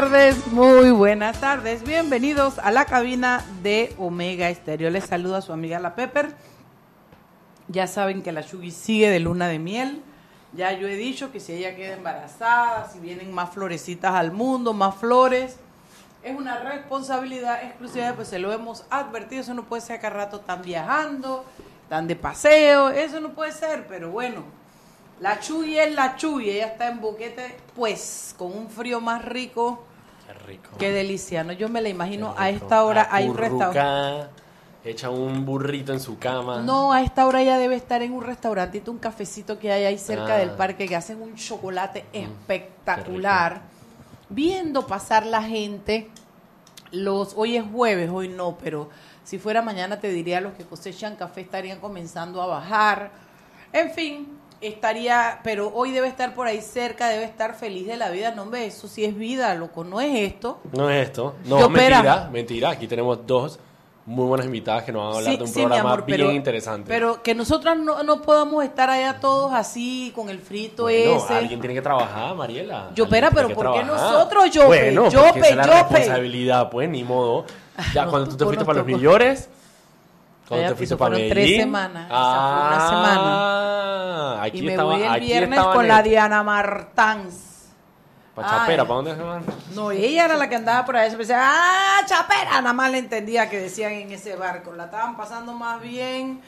tardes, muy buenas tardes. Bienvenidos a la cabina de Omega Estéreo. Les saluda su amiga La Pepper. Ya saben que la Shugi sigue de luna de miel. Ya yo he dicho que si ella queda embarazada, si vienen más florecitas al mundo, más flores, es una responsabilidad exclusiva, pues se lo hemos advertido, eso no puede ser cada rato tan viajando, tan de paseo, eso no puede ser, pero bueno, la Chuy es la Chuy, ella está en boquete, pues, con un frío más rico. Qué rico. Qué deliciano. Yo me la imagino a esta hora hay un restaurante. Echa un burrito en su cama. No, a esta hora ella debe estar en un restaurantito, un cafecito que hay ahí cerca Ah. del parque que hacen un chocolate espectacular. Viendo pasar la gente. Los, hoy es jueves, hoy no, pero si fuera mañana te diría los que cosechan café estarían comenzando a bajar. En fin, estaría, pero hoy debe estar por ahí cerca, debe estar feliz de la vida. No, hombre, eso sí es vida, loco, no es esto. No es esto. No, Yo, mentira, mentira. Aquí tenemos dos muy buenas invitadas que nos van a hablar Sí, de un sí, programa amor, bien pero- interesante. Pero que nosotros no, no podamos estar allá todos así con el frito bueno, ese. alguien tiene que trabajar, Mariela. Yo, tiene pero ¿por qué nosotros, Yope? Bueno, esa es la responsabilidad, pues, ni modo. Ya, No, cuando tú te fuiste para los tocó. Cuando te fuiste para fueron Medellín. tres semanas, esa fue una Ah, aquí y me estaba, voy el aquí viernes con la. Diana Martans. Pa' Chapera. ¿para dónde se van? No, ella era la que andaba por ahí. Se decía, ¡ah, chapera! Nada más le entendía que decían en ese barco. La estaban pasando más bien.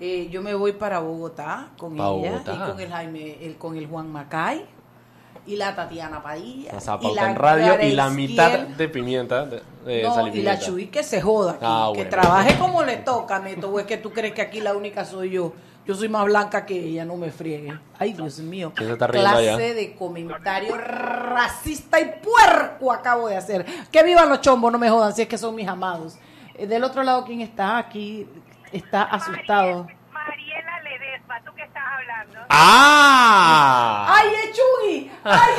Eh, yo me voy para Bogotá con Pa' ella Bogotá. y con el Jaime, el, con el Juan Macay y la Tatiana Padilla. O sea, y la en radio y la mitad de pimienta. De, de No, y la. Chuy que se joda aquí, Ah, que bueno. trabaje como le toca, Neto, o es que tú crees que aquí la única soy yo. Yo soy más blanca que ella, no me friegue. Ay, Dios mío. ¿Quién se está riendo Clase allá? de comentario racista y puerco acabo de hacer. Que vivan los chombos, no me jodan, si es que son mis amados. Eh, del otro lado, ¿quién está? Aquí está asustado. Mariela Ledesma, ¿tú qué estás hablando? ¡Ah! ¡Ay, es Chugui! ¡Ay!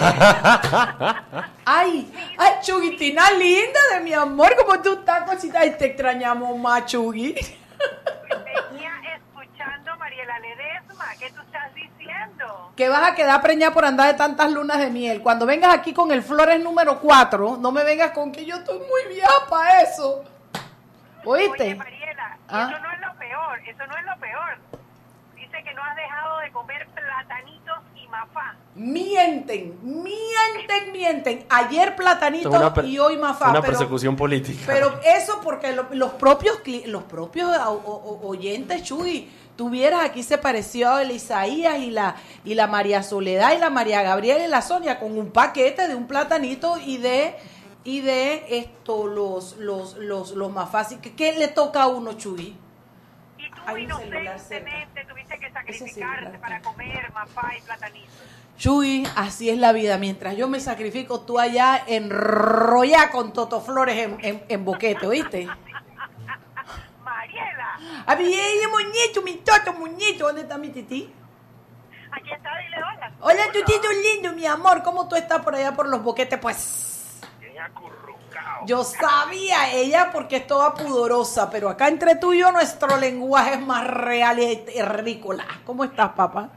¡Ay! ¡Ay, Chuguitina linda de mi amor! ¿Cómo tú estás, cosita? Ay, te extrañamos más, Chugui. Venía escuchando Mariela Ledesma, ¿qué tú estás diciendo? que vas a quedar preñada por andar de tantas lunas de miel. Cuando vengas aquí con el Flores número 4, no me vengas con que yo estoy muy vieja para eso. ¿Oíste? Oye, Mariela, Ah. eso no es lo peor, eso no es lo peor. Que no has dejado de comer platanitos y mafá. Mienten, mienten, mienten. Ayer platanito Esto es una per- y hoy mafá. Una pero, persecución política. pero eso porque lo- los propios cli- los propios o- o- o- oyentes, Chuy, tuvieras aquí se pareció a el Isaías y la, y la María Soledad y la María Gabriela y la Sonia con un paquete de un platanito y de y de esto los los los los más fáciles. ¿Qué, le toca a uno, Chuy? Y tú inocentemente sacrificarte para comer mafá y platanitos. Chuy, así es la vida. Mientras yo me sacrifico, tú allá enrolla con Toto Flores en, en, en boquete, ¿oíste? Mariela, A mi ella, muñeco, mi Toto, muñeco. ¿Dónde está mi tití? aquí está, dile hola. Hola, tutito lindo, mi amor. ¿Cómo tú estás por allá por los boquetes? Pues yo sabía ella porque es toda pudorosa, pero acá entre tú y yo nuestro lenguaje es más real y terrícola. ¿Cómo estás, papá?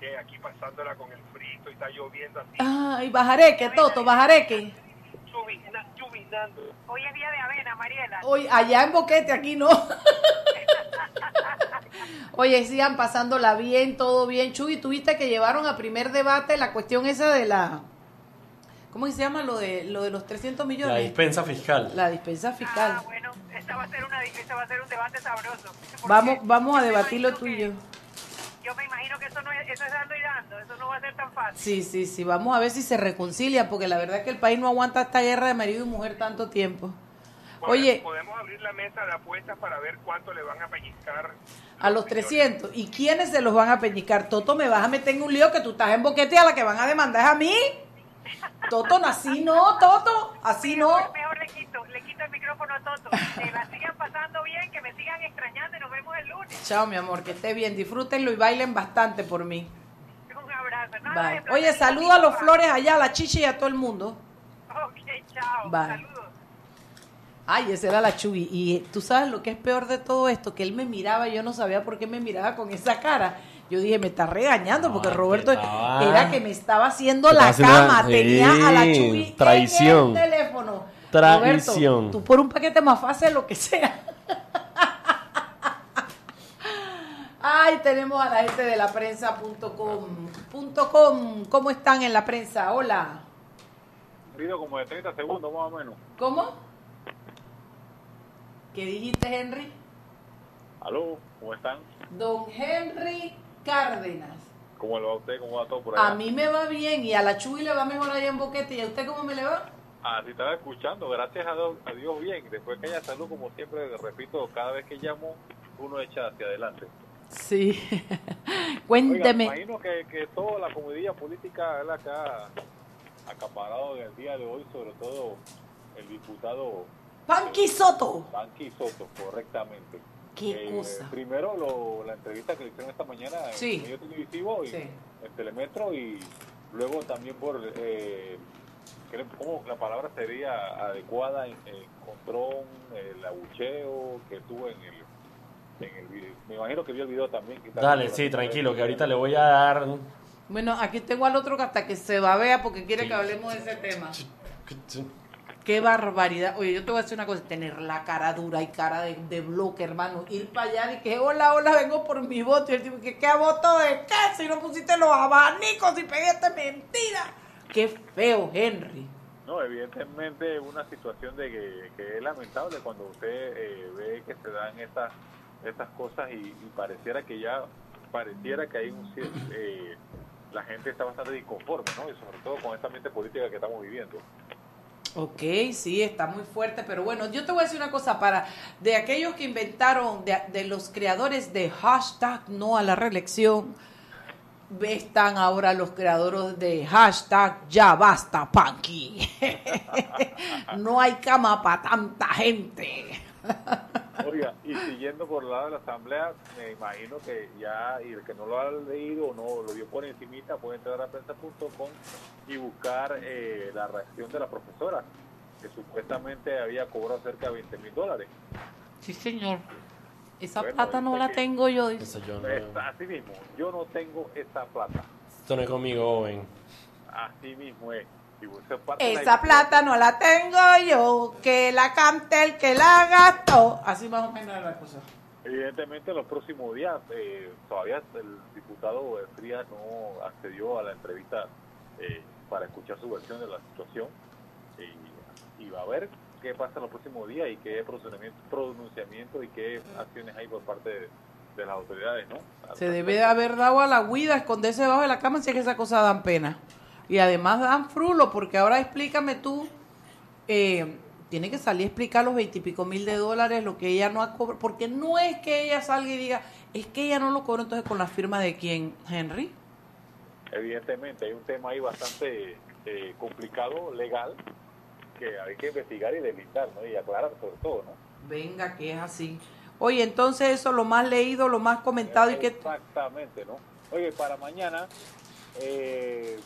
que aquí pasándola con el frito y está lloviendo así, Ay, bajareque, Toto, bajareque. Hoy es día de avena, Mariela. Hoy, allá en Boquete, aquí no. Oye, sigan pasándola bien, todo bien. Chuy, tuviste que llevaron a primer debate la cuestión esa de la... ¿Cómo se llama lo de, lo de los 300 La millones? dispensa fiscal. La dispensa fiscal. Ah, bueno, esta va a ser, una, esta va a ser un debate sabroso. Vamos, vamos a debatirlo tú y yo. Yo me imagino que eso, no es, eso es dando y dando, eso no va a ser tan fácil. Sí, sí, sí. Vamos a ver si se reconcilia, porque la verdad es que el país no aguanta esta guerra de marido y mujer tanto tiempo. Oye, Podemos abrir la mesa de apuestas para ver cuánto le van a pellizcar. a los 300. ¿Y quiénes se los van a peñicar? Toto, me vas a meter en un lío que tú estás en boquete y a la que van a demandar es a mí. Toto, así no, Toto, así no. Mejor, le quito, le quito el micrófono a Toto. Que la sigan pasando bien, que me sigan extrañando y nos vemos el lunes. Chao, mi amor, que esté bien, disfrútenlo y bailen bastante por mí. Un abrazo. No, Bye. Oye, saluda a los flores allá, a la chichi y a todo el mundo. Ok, chao. Bye. Saludos. Ay, esa era la Chuy. Y tú sabes lo que es peor de todo esto, que él me miraba, y yo no sabía por qué me miraba con esa cara. Yo dije, me está regañando porque No, Roberto era que me estaba haciendo la haciendo cama, la- tenía a la Chuy traición. en el teléfono. Traición. Roberto, tú por un paquete más fácil lo que sea. Ay, tenemos a la gente de la prensa.com. Punto com. ¿Cómo están en la prensa? Hola. Video como de 30 segundos más o menos. ¿Cómo? ¿Qué dijiste, Henry? Aló, ¿cómo están? Don Henry Cárdenas. ¿Cómo le va a usted? ¿Cómo va todo por allá? A mí me va bien y a la Chuy le va mejor allá en Boquete. ¿Y a usted cómo me le va? Así estaba escuchando, gracias a Dios, a Dios bien. Después que haya salud, como siempre, repito, cada vez que llamo, uno echa hacia adelante. Sí. Oiga, Cuénteme. imagino que, que toda la comedia política es la que ha acaparado en el día de hoy, sobre todo el diputado Panqui Soto. Banqui Soto, correctamente. Qué Eh, cosa. Primero lo- la entrevista que le hicieron esta mañana Sí. en medio televisivo y Sí. en Telemetro y luego también por, eh, ¿cómo la palabra sería adecuada? En, el control, el abucheo que tuvo en el, en el video. Me imagino que vio el video también. que Dale, sí, tranquilo, que ahorita le voy a dar. Bueno, aquí tengo al otro que hasta que se babea porque quiere Sí. que hablemos de ese tema. Qué barbaridad. Oye, yo te voy a decir una cosa, tener la cara dura y cara de, bloque, hermano. Ir para allá y que, hola, hola, vengo por mi voto. Y el tipo, que, ¿qué voto de qué? Si no pusiste los abanicos y pegaste mentira. Qué feo, Henry. No, evidentemente una situación de que, que es lamentable cuando usted eh, ve que se dan estas estas cosas y, pareciera que ya pareciera que hay un cier- eh, la gente está bastante disconforme, ¿no? Y sobre todo con esta ambiente política que estamos viviendo. Ok, sí, está muy fuerte, pero bueno, yo te voy a decir una cosa, para de aquellos que inventaron, de, los creadores de hashtag no a la reelección, están ahora los creadores de hashtag ya basta, Panky. no hay cama para tanta gente. Oiga, y siguiendo por el lado de la asamblea, me imagino que ya, y el que no lo ha leído o no lo vio por encimita, puede entrar a prensa.com y buscar eh, la reacción de la profesora, que supuestamente había cobrado cerca de 20 mil dólares. Sí, señor. Esa Bueno, plata no la que- tengo yo. Eso yo no. Pues, así mismo, yo no tengo esa plata. Esto no es conmigo, joven. Así mismo es. Esa plata no la tengo yo, que la cante el que la gastó. Así más o menos es la cosa. Evidentemente, en los próximos días, eh, todavía el diputado eh, Frías no accedió a la entrevista eh, para escuchar su versión de la situación y, y va a ver qué pasa en los próximos días y qué pronunciamiento, pronunciamiento y qué acciones hay por parte de, de las autoridades, ¿no? Se debe de haber dado a la huida, esconderse debajo de la cama si es que esa cosa dan pena. Y además dan frulo, porque ahora explícame tú, eh, tiene que salir a explicar los veintipico mil de dólares, lo que ella no ha cobrado, porque no es que ella salga y diga, es que ella no lo cobró entonces con la firma de quién, Henry. Evidentemente, hay un tema ahí bastante eh, complicado, legal, que hay que investigar y delimitar, ¿no? Y aclarar sobre todo, ¿no? Venga, que es así. Oye, entonces eso, lo más leído, lo más comentado y que... Exactamente, ¿no? Oye, para mañana, eh,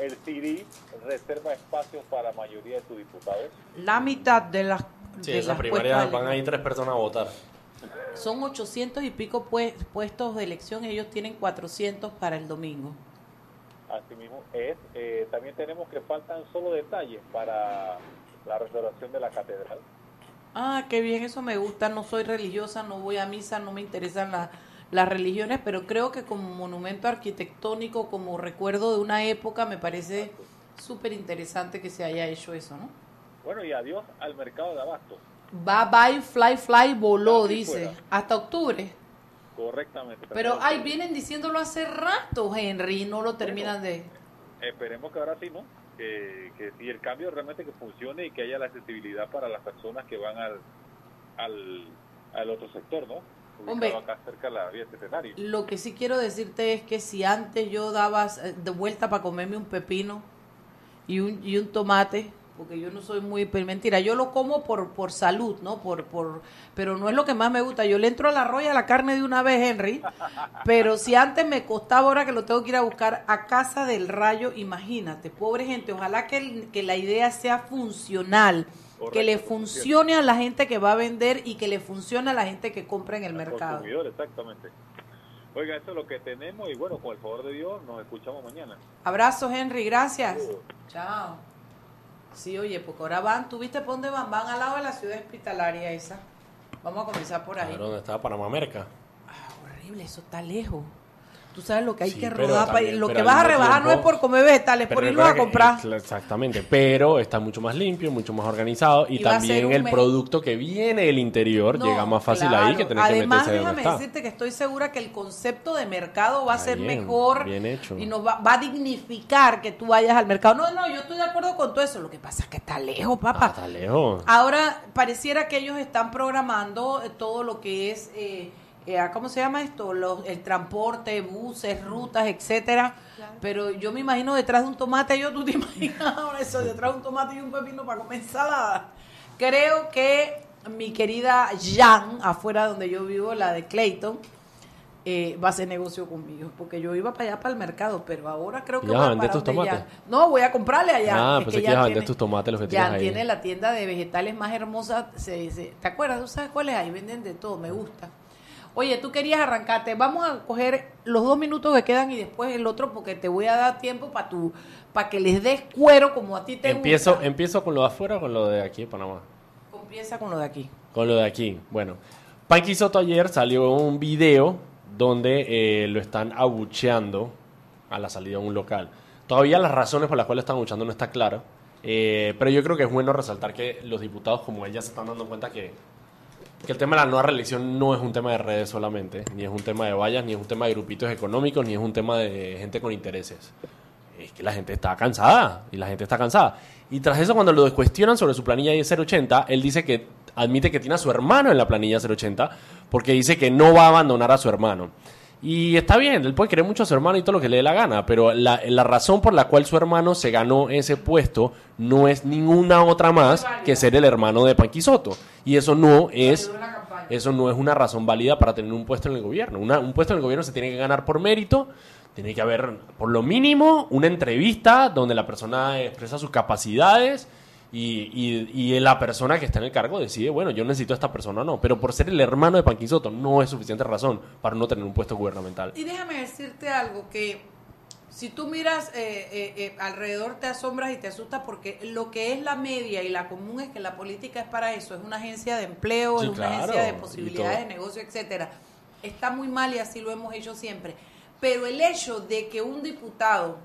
el CD reserva espacios para la mayoría de sus diputados. La mitad de las... Sí, de las primaria puestas van a ir tres personas a votar. Son 800 y pico pues- puestos de elección, ellos tienen 400 para el domingo. Asimismo, es, eh, también tenemos que faltan solo detalles para la restauración de la catedral. Ah, qué bien, eso me gusta. No soy religiosa, no voy a misa, no me interesan la- las religiones, pero creo que como monumento arquitectónico, como recuerdo de una época, me parece súper interesante que se haya hecho eso, ¿no? Bueno, y adiós al mercado de abastos. Bye bye, fly fly, voló, Así dice. fuera. Hasta octubre. Correctamente. Pero, ay, vienen diciéndolo hace rato, Henry, y no lo terminan de... Esperemos que ahora sí, ¿no? Que, que si el cambio realmente que funcione y que haya la accesibilidad para las personas que van al, al, al otro sector, ¿no? Ubicado Hombre. acá cerca de la vía Centenario. Lo que sí quiero decirte es que si antes yo daba eh, de vuelta para comerme un pepino y un, y un tomate, porque yo no soy muy mentira, yo lo como por por salud, ¿no? Por por pero no es lo que más me gusta. Yo le entro al arroz y a la carne de una vez, Henry. Pero si antes me costaba ahora que lo tengo que ir a buscar a casa del rayo, imagínate, pobre gente, ojalá que, el- que la idea sea funcional. Que le funcione a la gente que va a vender y que le funcione a la gente que compra en el mercado. consumidor, exactamente. Oiga, eso es lo que tenemos y bueno, con el favor de Dios nos escuchamos mañana. Abrazos, Henry, gracias. Chao. Sí, oye, porque ahora van, ¿tú viste por dónde van? Van al lado de la ciudad hospitalaria esa. Vamos a comenzar por ahí. A ver dónde está Panamá Merca. Ah, horrible, eso está lejos. Tú sabes lo que hay Sí, que rodar para también- ir. Lo que vas a rebajar no es por comer vegetales, por Pero irlos a que- comprar. Exactamente, pero está mucho más limpio, mucho más organizado y, también el producto que viene del interior No, llega más fácil claro. ahí que tener que Además, meterse ahí donde déjame está. decirte que estoy segura que el concepto de mercado va a ser bien, mejor bien hecho. y nos va, va a dignificar que tú vayas al mercado. No, no, yo estoy de acuerdo con todo eso. Lo que pasa es que está lejos, Ah, papá. está lejos. Ahora pareciera que ellos están programando eh, todo lo que es, eh, ¿cómo se llama esto? Los, el transporte, buses, rutas, etcétera. Pero yo me imagino detrás de un tomate, yo tú te imaginas ahora eso, detrás de un tomate y un pepino para comer ensalada. Creo que mi querida Jan, afuera donde yo vivo, la de Clayton, eh, va a hacer negocio conmigo, porque yo iba para allá para el mercado, pero ahora creo que ¿Ya voy a vendes para tus tomates? Jan- No, voy a comprarle allá. Ah, Es pensé que Jan ibas a vender tus tomates, los que Jan ahí. tiene la tienda de vegetales más hermosa. Se, se- ¿Te acuerdas? ¿Tú sabes cuál es? Ahí venden de todo, me gusta. Oye, tú querías arrancarte. Vamos a coger los dos minutos que quedan y después el otro porque te voy a dar tiempo para tu, para que les des cuero como a ti te Empiezo, gusta. empiezo con lo de afuera o con lo de aquí de Panamá. Empieza con lo de aquí. Con lo de aquí. Bueno, Panky Soto ayer salió un video donde eh, lo están abucheando a la salida de un local. Todavía las razones por las cuales están abucheando no está claro. eh, pero yo creo que es bueno resaltar que los diputados como él ya se están dando cuenta que, que el tema de la nueva reelección no es un tema de redes solamente, ni es un tema de vallas, ni es un tema de grupitos económicos, ni es un tema de gente con intereses. Es que la gente está cansada y la gente está cansada. Y tras eso, cuando lo cuestionan sobre su planilla de 080, él dice que admite que tiene a su hermano en la planilla 080 porque dice que no va a abandonar a su hermano. Y está bien, él puede querer mucho a su hermano y todo lo que le dé la gana, pero la, la razón por la cual su hermano se ganó ese puesto no es ninguna otra más que ser el hermano de Panquisoto. Y eso no es eso no es una razón válida para tener un puesto en el gobierno. Una- un puesto en el gobierno se tiene que ganar por mérito, tiene que haber, por lo mínimo, una entrevista donde la persona expresa sus capacidades y, y- y la persona que está en el cargo decide, bueno, yo necesito a esta persona o no. Pero por ser el hermano de Panquisoto no es suficiente razón para no tener un puesto gubernamental. Y déjame decirte algo que si tú miras eh, eh, eh, alrededor te asombras y te asustas porque lo que es la media y la común es que la política es para eso, es una agencia de empleo, Sí, es una agencia de posibilidades de negocio, etcétera. Está muy mal y así lo hemos hecho siempre. Pero el hecho de que un diputado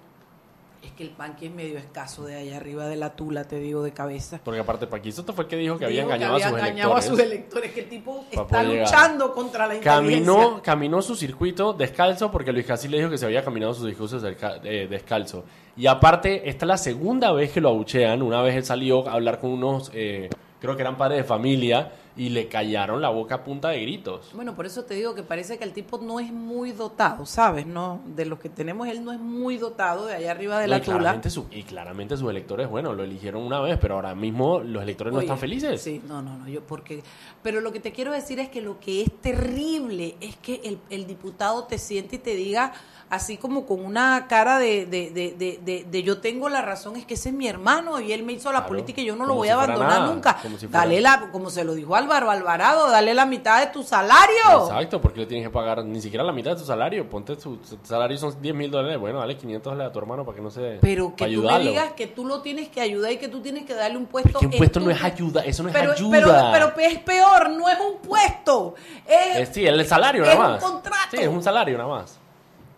es que el panqui es medio escaso de allá arriba de la tula, te digo de cabeza. Porque aparte Panquisoto fue el que dijo que había Dijo engañado, había a, sus engañado a sus electores, que el tipo está luchando contra la inteligencia. Caminó, caminó su circuito descalzo porque Luis Casi le dijo que se había caminado sus discursos eh, descalzo. Y aparte, esta es la segunda vez que lo abuchean. Una vez él salió a hablar con unos, eh, creo que eran padres de familia, y le callaron la boca a punta de gritos. Bueno, por eso te digo que parece que el tipo no es muy dotado, ¿sabes? No, de los que tenemos él no es muy dotado de allá arriba de No, la y, tula. claramente su- y claramente sus electores, bueno, lo eligieron una vez, pero ahora mismo los electores no están felices. Sí, no, no, no, yo porque pero lo que te quiero decir es que lo que es terrible es que el, el diputado te siente y te diga así como con una cara de, de, de, de, yo tengo la razón, es que ese es mi hermano y él me hizo la Claro, política y yo no lo voy si a abandonar nada, nunca. si Dale la, como se lo dijo Álvaro Alvarado, dale la mitad de tu salario. Exacto, porque le tienes que pagar ni siquiera la mitad de tu salario. Ponte tu, tu salario son 10 mil dólares. Bueno, dale 500 dólares a tu hermano para que no se. Pero que tú me digas que tú lo tienes que ayudar y que tú tienes que darle un puesto. que un puesto tu- no es ayuda, eso no es pero, ayuda. Pero, pero es peor, no es un puesto. Es, Es, sí, el salario es nada un más. contrato. Sí, es un salario nada más.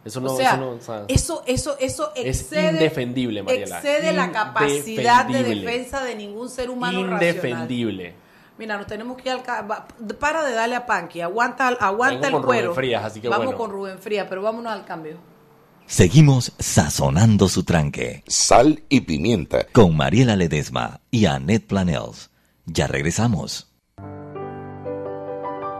Eso no, o sea, eso no, o sea, eso, eso, eso Es excede, indefendible, Mariela. excede la capacidad de defensa de ningún ser humano racional. indefendible. Mira, nos tenemos que ir al... Para de darle a Panqui, aguanta, aguanta Vengo el con cuero. Rubén Frías, así que Vamos bueno. con Rubén Frías, pero vámonos al cambio. Seguimos sazonando su tranque. Sal y pimienta. Con Mariela Ledesma y Annette Planels. Ya regresamos.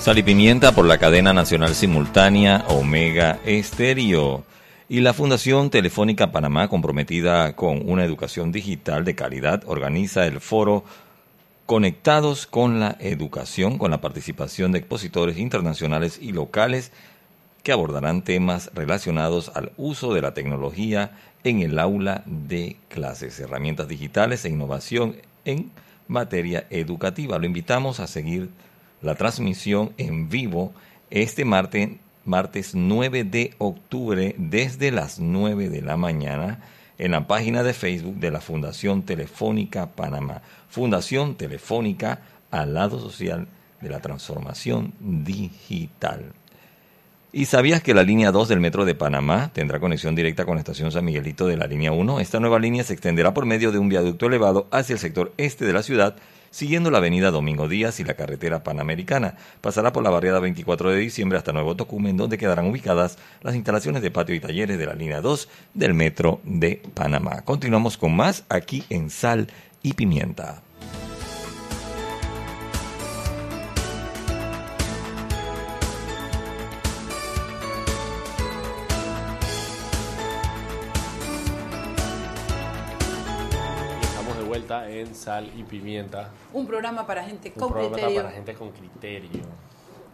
Sal y Pimienta por la cadena nacional simultánea Omega Estéreo y la Fundación Telefónica Panamá, comprometida con una educación digital de calidad, organiza el foro Conectados con la Educación, con la participación de expositores internacionales y locales que abordarán temas relacionados al uso de la tecnología en el aula de clases, herramientas digitales e innovación en materia educativa. Lo invitamos a seguir la transmisión en vivo este martes, martes 9 de octubre desde las 9 de la mañana en la página de Facebook de la Fundación Telefónica Panamá. Fundación Telefónica al lado social de la transformación digital. ¿Y sabías que la línea 2 del Metro de Panamá tendrá conexión directa con la estación San Miguelito de la línea 1? Esta nueva línea se extenderá por medio de un viaducto elevado hacia el sector este de la ciudad siguiendo la avenida Domingo Díaz y la carretera Panamericana. Pasará por la barriada 24 de diciembre hasta Nuevo Tocumen, donde quedarán ubicadas las instalaciones de patio y talleres de la línea 2 del Metro de Panamá. Continuamos con más aquí en Sal y Pimienta. Vuelta en Sal y Pimienta. Un programa para gente Un con programa criterio. para gente con criterio.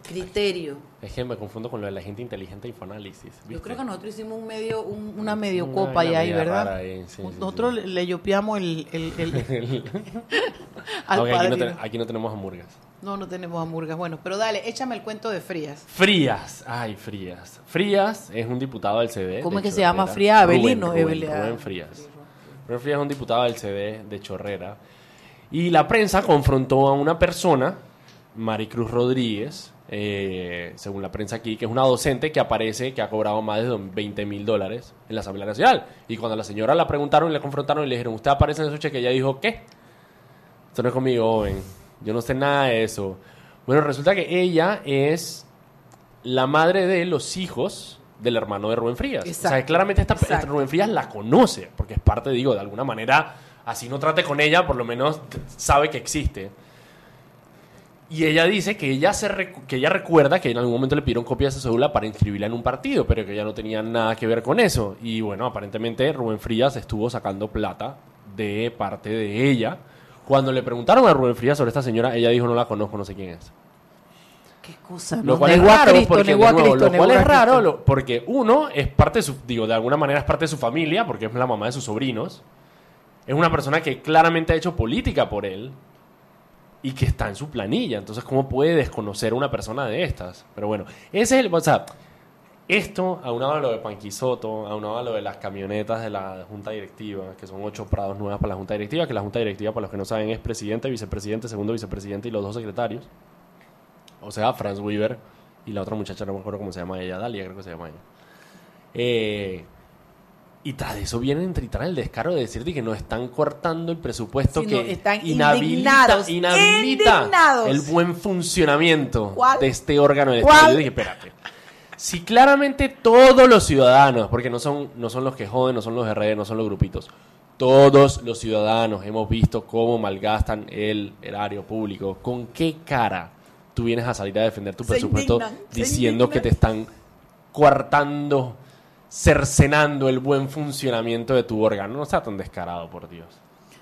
Criterio. Es que me confundo con lo de la gente inteligente Infoanálisis. Yo ¿viste? creo que nosotros hicimos un medio, un- una medio Una copa ya ahí, media ¿verdad? rara ahí, sí, sí, nosotros le- le yopiamos el, el, el- al Ok, aquí, no padrino. ten- aquí no tenemos hamburgas. No, no tenemos hamburgas. Bueno, pero dale, échame el cuento de Frías. Frías, ay, Frías. Frías es un diputado del CD. ¿Cómo de es que se llama? Chorrera. Frías Avelino, Rubén, Rubén, Evelea. Rubén Frías. Frías es un diputado del CD de Chorrera. Y la prensa confrontó a una persona, Maricruz Rodríguez, eh, según la prensa aquí, que es una docente que aparece que ha cobrado más de 20 mil dólares en la Asamblea Nacional. Y cuando la señora la preguntaron y le confrontaron y le dijeron, ¿usted aparece en esos cheques? Ella dijo, ¿qué? Esto no es conmigo, joven. Yo no sé nada de eso. Bueno, resulta que ella es la madre de los hijos del hermano de Rubén Frías. O sea, Exacto. claramente esta, esta Exacto. Rubén Frías la conoce, porque es parte, digo, de alguna manera, así no trate con ella, por lo menos sabe que existe. Y ella dice que ella, se recu- que ella recuerda que en algún momento le pidieron copia de su cédula para inscribirla en un partido, pero que ella no tenía nada que ver con eso. Y bueno, aparentemente Rubén Frías estuvo sacando plata de parte de ella Cuando le preguntaron a Rubén Frías sobre esta señora, ella dijo, no la conozco, no sé quién es. Qué cosa, Lo cual es raro, Cristo, porque, negó de a nuevo, Cristo, lo cual es raro, lo- porque uno es parte de su, digo, de alguna manera es parte de su familia, porque es la mamá de sus sobrinos. Es una persona que claramente ha hecho política por él y que está en su planilla. Entonces, ¿cómo puede desconocer a una persona de estas? Pero bueno, ese es el, o sea, esto, aunado a lo de Panquisoto, aunado a lo de las camionetas de la Junta Directiva, que son ocho prados nuevas para la Junta Directiva, que la Junta Directiva, para los que no saben, es presidente, vicepresidente, segundo vicepresidente y los dos secretarios. O sea, Franz Weaver y la otra muchacha, no me acuerdo cómo se llama ella, Dalia creo que se llama ella. Eh, y tras de eso vienen a el descaro de decirte que nos están cortando el presupuesto Sí, no, que están inhabilita, indignados, inhabilita indignados. el buen funcionamiento ¿Cuál? de este órgano de ¿Cuál? Estado. Yo dije, espérate. Si claramente todos los ciudadanos, porque no son, no son los que joden, no son los RD, no son los grupitos, todos los ciudadanos hemos visto cómo malgastan el erario público, ¿con qué cara tú vienes a salir a defender tu Se presupuesto indignan, diciendo que te están coartando, cercenando el buen funcionamiento de tu órgano? No está tan descarado, por Dios.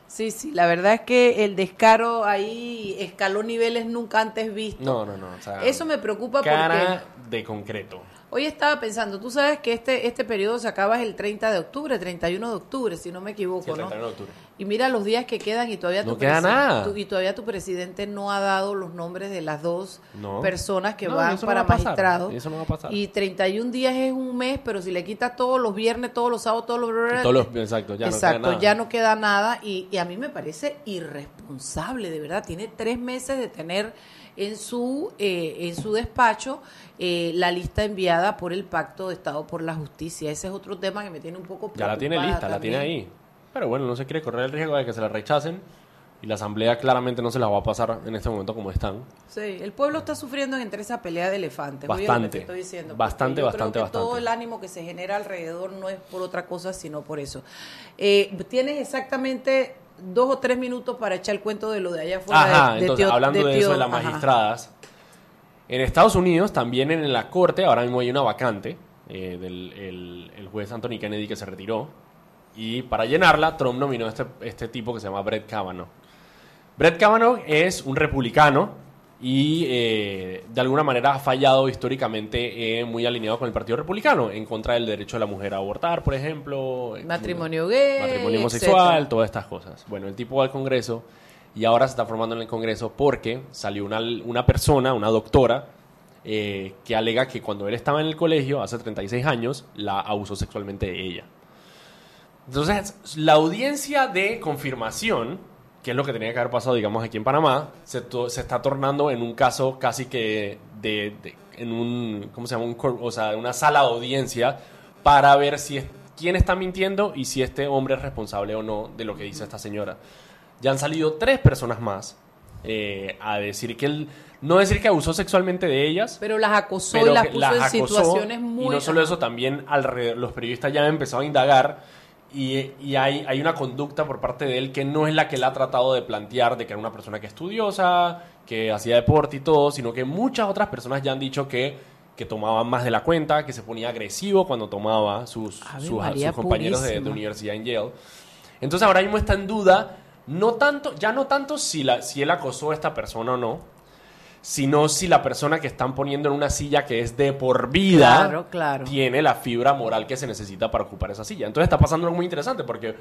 Sí, sí, la verdad es que el descaro ahí escaló niveles nunca antes vistos. No, no, no. o sea, Eso me preocupa cara porque de concreto. hoy estaba pensando, tú sabes que este este periodo se acaba el 30 de octubre, 31 de octubre, si no me equivoco, Sí, el ¿no? 31 de octubre. Y mira los días que quedan y todavía No tu queda presi- nada. tu- y todavía tu presidente no ha dado los nombres de las dos No. personas que No, van para va magistrado. eso no va a pasar. Y 31 días es un mes, pero si le quitas todos los viernes, todos los sábados, todos los Todos los- exacto, ya no queda nada. ya no queda nada y, y a mí me parece irresponsable, de verdad. Tiene tres meses de tener en su eh, en su despacho eh, la lista enviada por el Pacto de Estado por la Justicia. Ese es otro tema que me tiene un poco Ya la tiene preocupada lista, la tiene ahí. Pero bueno, no se quiere correr el riesgo de que se la rechacen. Y la asamblea claramente no se las va a pasar en este momento como están. Sí, el pueblo está sufriendo entre esa pelea de elefantes. Bastante. te estoy diciendo, Bastante, yo bastante, creo que Todo bastante. el ánimo que se genera alrededor no es por otra cosa, sino por eso. Eh, tienes exactamente dos o tres minutos para echar el cuento de lo de allá afuera. Ajá, de, de entonces hablando de, eso de las ajá. magistradas. En Estados Unidos, también en la corte, ahora mismo hay una vacante eh, del el, el juez Anthony Kennedy que se retiró. Y para llenarla, Trump nominó a este, este tipo que se llama Brett Kavanaugh. Brett Kavanaugh es un republicano y eh, de alguna manera ha fallado históricamente eh, muy alineado con el Partido Republicano, en contra del derecho de la mujer a abortar, por ejemplo. Matrimonio gay. matrimonio homosexual, etcétera. todas estas cosas. Bueno, el tipo va al Congreso y ahora se está formando en el Congreso porque salió una, una persona, una doctora, eh, que alega que cuando él estaba en el colegio, hace 36 años, la abusó sexualmente de ella. Entonces, la audiencia de confirmación, que es lo que tenía que haber pasado, digamos, aquí en Panamá, se, se está tornando en un caso casi que de, de- en un, ¿cómo se llama? Un o sea, una sala de audiencia para ver si es, quién está mintiendo y si este hombre es responsable o no de lo que dice esta señora. Ya han salido tres personas más eh, a decir que él, no decir que abusó sexualmente de ellas, Pero las acosó pero y las puso las en situaciones muy... Y no solo eso, también alrededor, los periodistas ya han empezado a indagar y, y hay, hay una conducta por parte de él que no es la que él ha tratado de plantear, de que era una persona que estudiosa, que hacía deporte y todo, sino que muchas otras personas ya han dicho que, que tomaba más de la cuenta, que se ponía agresivo cuando tomaba sus, sus, compañeros de, de universidad en Yale. Entonces ahora mismo está en duda, no tanto, ya no tanto si, la, si él acosó a esta persona o no, sino si la persona que están poniendo en una silla que es de por vida Claro, claro. tiene la fibra moral que se necesita para ocupar esa silla. Entonces está pasando algo muy interesante porque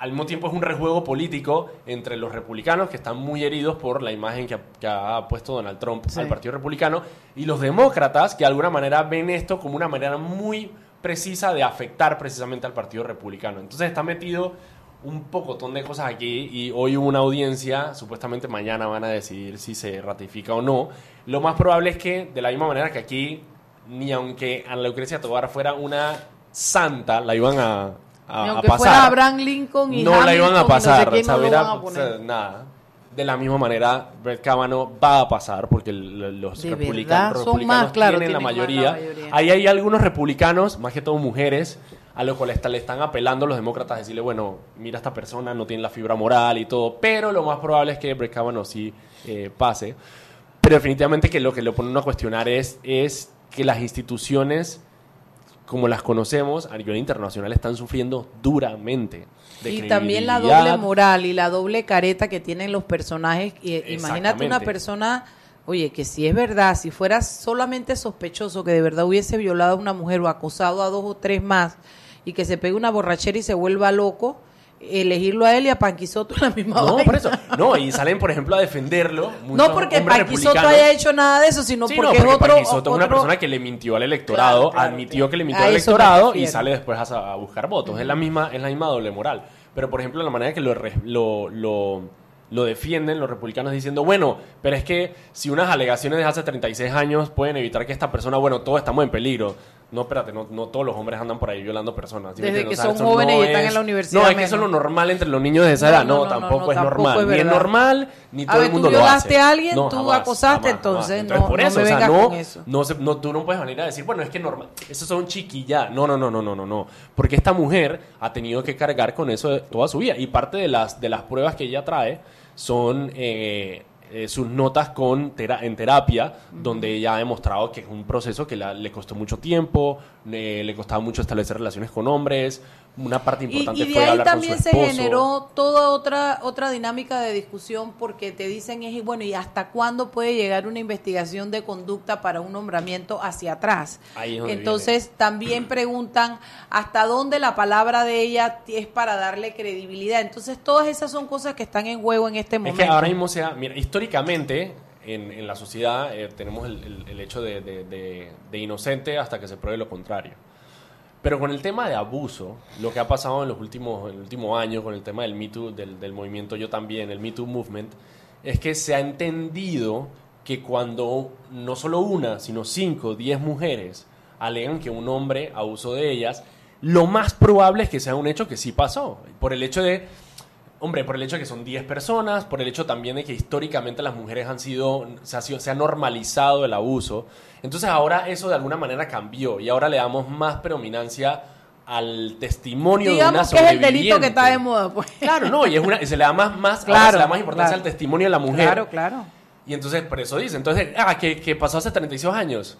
al mismo tiempo es un rejuego político entre los republicanos que están muy heridos por la imagen que ha, que ha puesto Donald Trump Sí. al Partido Republicano y los demócratas que de alguna manera ven esto como una manera muy precisa de afectar precisamente al Partido Republicano. Entonces está metido un pocotón de cosas aquí y hoy hubo una audiencia, supuestamente mañana van a decidir si se ratifica o no. Lo más probable es que, de la misma manera que aquí, ni aunque Ana Lucrecia Tobar fuera una santa, la iban a, a, Ni a aunque pasar. fuera Abraham Lincoln y no la iban a no sé pasar, no a o poner. sea, nada. De la misma manera, Brett Kavanaugh va a pasar porque los republicanos, son más, claro, tienen la tienen más la mayoría. mayoría. Ahí hay algunos republicanos, más que todo mujeres, a los cuales está- le están apelando los demócratas a decirle, bueno, mira esta persona, no tiene la fibra moral y todo, pero lo más probable es que Brett Kavanaugh sí eh, pase. Pero definitivamente que lo que lo ponen a cuestionar es, es que las instituciones como las conocemos a nivel internacional están sufriendo duramente. de Y también la doble moral y la doble careta que tienen los personajes. Eh, imagínate una persona, oye, que si es verdad, si fuera solamente sospechoso que de verdad hubiese violado a una mujer o acosado a dos o tres más y que se pegue una borrachera y se vuelva loco, elegirlo a él y a Panquisoto la misma No, vaina. por eso. No, y salen, por ejemplo, a defenderlo. No porque Panquisoto haya hecho nada de eso, sino Sí, porque, no, porque es otro, es una persona que le mintió al electorado, Claro, claro, admitió que le mintió A al electorado y sale después a, a buscar votos. Es la misma, es la misma doble moral. Pero, por ejemplo, la manera que lo, lo, lo, lo defienden los republicanos diciendo, bueno, pero es que si unas alegaciones de hace 36 años pueden evitar que esta persona, bueno, todos estamos en peligro. No, espérate, no, no todos los hombres andan por ahí violando personas. ¿sí me Desde que O sea, son eso jóvenes y no están es- en la universidad No, es que eso es lo normal entre los niños de esa edad. no, tampoco es tampoco normal. es Ni es normal, ni A todo ver, el tú mundo lo violaste hace. a alguien, No, tú jamás, acosaste, jamás, entonces jamás. no- por no eso, me o sea, vengas no, con eso. no, se- no, tú no puedes venir a decir, bueno, es que normal, esos son chiquillas. No, no, no, no, no, no, no. Porque esta mujer ha tenido que cargar con eso toda su vida. Y parte de las, de las pruebas que ella trae son eh, eh, sus notas con tera- en terapia, donde ella ha demostrado que es un proceso que la- le costó mucho tiempo, eh, le costaba mucho establecer relaciones con hombres. Una parte Y, importante y de fue ahí hablar también con su se generó toda otra otra dinámica de discusión porque te dicen es y bueno y hasta cuándo puede llegar una investigación de conducta para un nombramiento hacia atrás Ahí es donde entonces también preguntan hasta dónde la palabra de ella es para darle credibilidad. Entonces todas esas son cosas que están en juego en este Es momento que ahora mismo, sea, mira, históricamente en, en la sociedad eh, tenemos el, el- el hecho de, de- de- de inocente hasta que se pruebe lo contrario. Pero con el tema de abuso, lo que ha pasado en los últimos, en el último año, con el tema del Me Too, del, del movimiento Yo también, el Me Too Movement, es que se ha entendido que cuando no solo una, sino cinco, diez mujeres alegan que un hombre abusó de ellas, lo más probable es que sea un hecho que sí pasó. Por el hecho de, hombre, por el hecho de que son 10 personas, por el hecho también de que históricamente las mujeres han sido, se ha, sido- se ha normalizado el abuso. Entonces ahora eso de alguna manera cambió y ahora le damos más predominancia al testimonio de una digamos que es el delito que sobreviviente. está de moda pues Claro, no, y es una, y se le da más, más, Claro, se le da más importancia claro. al testimonio de la mujer. claro claro Y entonces, por eso dice, entonces, ah, que, que pasó hace 36 años.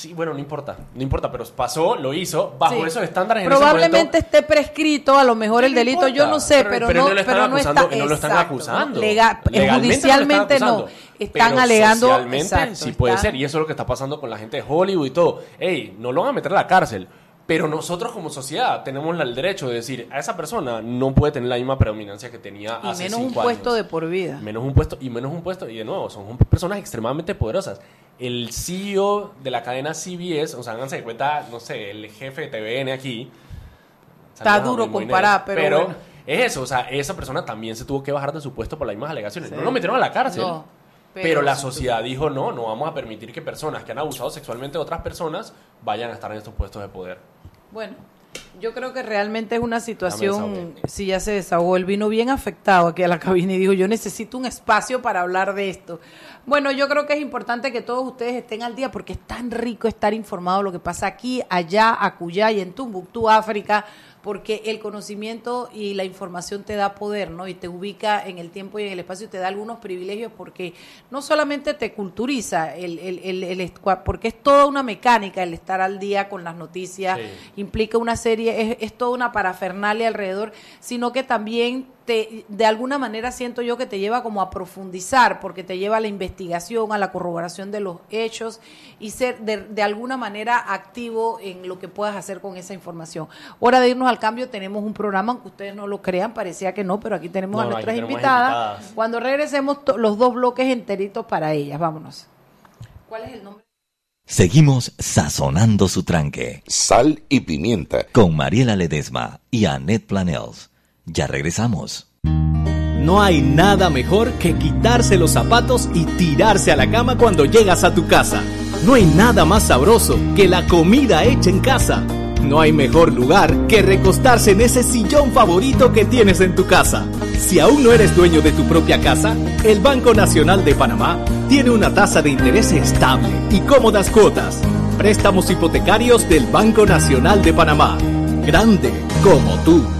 Sí, bueno, no importa, no importa, pero pasó, lo hizo, bajo Sí. esos estándares en ese Probablemente momento. esté prescrito a lo mejor el no delito, yo no sé, pero- pero, pero no, no lo están pero acusando, está, no lo están exacto, acusando. ¿no? Lega- Legalmente judicialmente no lo están acusando, están pero alegando, socialmente exacto, sí puede ser, y eso es lo que está pasando con la gente de Hollywood y todo. Ey, no lo van a meter a la cárcel, pero nosotros como sociedad tenemos el derecho de decir, a esa persona no puede tener la misma predominancia que tenía y hace menos un puesto de por vida. Menos un puesto, y menos un puesto, y de nuevo, son personas extremadamente poderosas. El CEO de la cadena CBS, o sea, háganse de cuenta, no sé, el jefe de TVN aquí. Está duro comparar, pero bueno. es eso, o sea, esa persona también se tuvo que bajar de su puesto por las mismas alegaciones. No lo metieron a la cárcel. No, pero, pero- la sociedad dijo, no, no vamos a permitir que personas que han abusado sexualmente de otras personas vayan a estar en estos puestos de poder. Bueno, yo creo que realmente es una situación, si ya se desahogó, él vino bien afectado aquí a la cabina y dijo, yo necesito un espacio para hablar de esto. Bueno, yo creo que es importante que todos ustedes estén al día porque es tan rico estar informado de lo que pasa aquí, allá, acullá y en Tumbuktu, África, porque el conocimiento y la información te da poder, ¿no? Y te ubica en el tiempo y en el espacio y te da algunos privilegios porque no solamente te culturiza, el, el, el, el porque es toda una mecánica el estar al día con las noticias, Sí. implica una serie, es, es toda una parafernalia alrededor, sino que también te, de alguna manera siento yo que te lleva como a profundizar, porque te lleva a la investigación, a la corroboración de los hechos y ser de, de alguna manera activo en lo que puedas hacer con esa información. Hora de irnos al cambio, tenemos un programa, aunque ustedes no lo crean, parecía que no, pero aquí tenemos No, a nuestras tenemos invitadas. invitadas. Cuando regresemos, to- los dos bloques enteritos para ellas, vámonos. ¿Cuál es el nombre? Seguimos sazonando su tranque. Sal y pimienta. Con Mariela Ledesma y Annette Planels. Ya regresamos. No hay nada mejor que quitarse los zapatos y tirarse a la cama cuando llegas a tu casa. No hay nada más sabroso que la comida hecha en casa. No hay mejor lugar que recostarse en ese sillón favorito que tienes en tu casa. Si aún no eres dueño de tu propia casa, el Banco Nacional de Panamá tiene una tasa de interés estable y cómodas cuotas. Préstamos hipotecarios del Banco Nacional de Panamá. Grande como tú.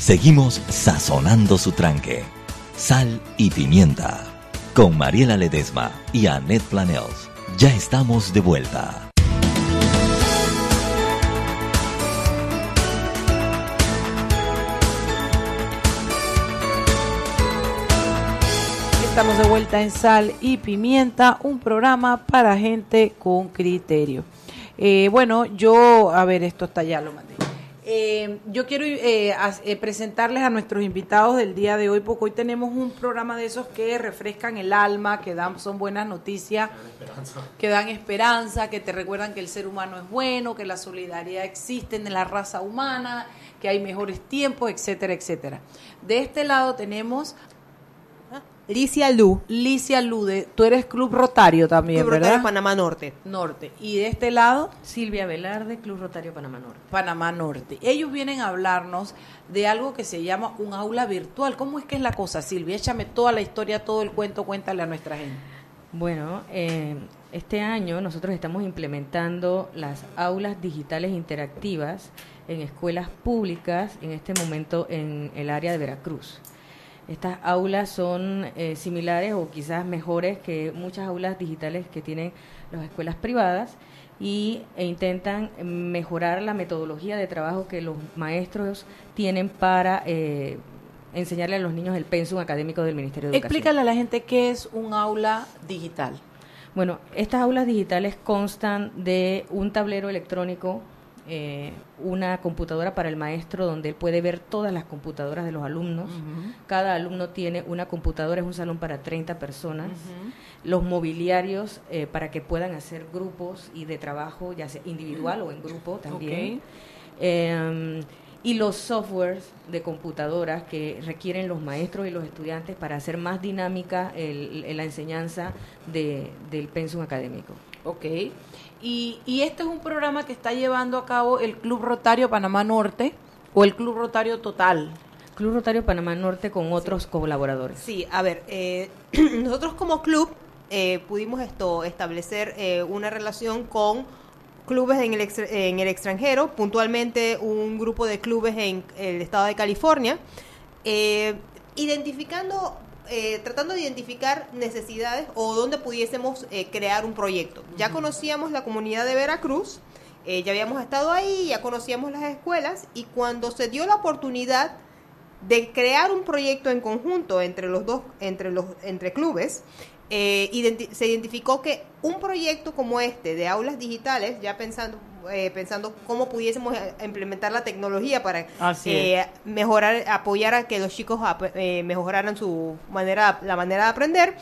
Seguimos sazonando su tranque. Sal y pimienta. Con Mariela Ledesma y Annette Planels. Ya estamos de vuelta. Estamos de vuelta en Sal y Pimienta, un programa para gente con criterio. Eh, bueno, yo, a ver, esto está ya, lo mandé. Eh, yo quiero eh, eh, presentarles a nuestros invitados del día de hoy, porque hoy tenemos un programa de esos que refrescan el alma, que dan, son buenas noticias, que dan esperanza, que te recuerdan que el ser humano es bueno, que la solidaridad existe en la raza humana, que hay mejores tiempos, etcétera, etcétera. De este lado tenemos Licia Lu. Licia Lu, de- tú eres Club Rotario también, Club ¿verdad? Rotario Panamá Norte. Norte. Y de este lado, Silvia Velarde, Club Rotario Panamá Norte. Panamá Norte. Ellos vienen a hablarnos de algo que se llama un aula virtual. ¿Cómo es que es la cosa, Silvia? Échame toda la historia, todo el cuento, cuéntale a nuestra gente. Bueno, eh, este año nosotros estamos implementando las aulas digitales interactivas en escuelas públicas, en este momento en el área de Veracruz. Estas aulas son eh, similares o quizás mejores que muchas aulas digitales que tienen las escuelas privadas y, e intentan mejorar la metodología de trabajo que los maestros tienen para eh, enseñarle a los niños el pensum académico del Ministerio de Educación. Explícale a la gente qué es un aula digital. Bueno, estas aulas digitales constan de un tablero electrónico, eh, una computadora para el maestro donde él puede ver todas las computadoras de los alumnos. Cada alumno tiene una computadora, es un salón para 30 personas. Los mobiliarios eh, para que puedan hacer grupos y de trabajo, ya sea individual o en grupo también. Eh, y los softwares de computadoras que requieren los maestros y los estudiantes para hacer más dinámica el- el- la enseñanza de- del pensum académico. Ok. Y, y este es un programa que está llevando a cabo el Club Rotario Panamá Norte o el Club Rotario Total. Club Rotario Panamá Norte con otros colaboradores. Sí, a ver, eh, nosotros como club eh, pudimos esto establecer eh, una relación con clubes en el, extra- en el extranjero, puntualmente un grupo de clubes en el estado de California, eh, identificando, eh, tratando de identificar necesidades o dónde pudiésemos eh, crear un proyecto. Ya conocíamos la comunidad de Veracruz, eh, ya habíamos estado ahí, ya conocíamos las escuelas y cuando se dio la oportunidad de crear un proyecto en conjunto entre los dos, entre los, entre clubes, eh, identi- se identificó que un proyecto como este de aulas digitales, ya pensando, eh, pensando cómo pudiésemos eh, implementar la tecnología para eh, mejorar, apoyar a que los chicos eh, mejoraran su manera, la manera de aprender.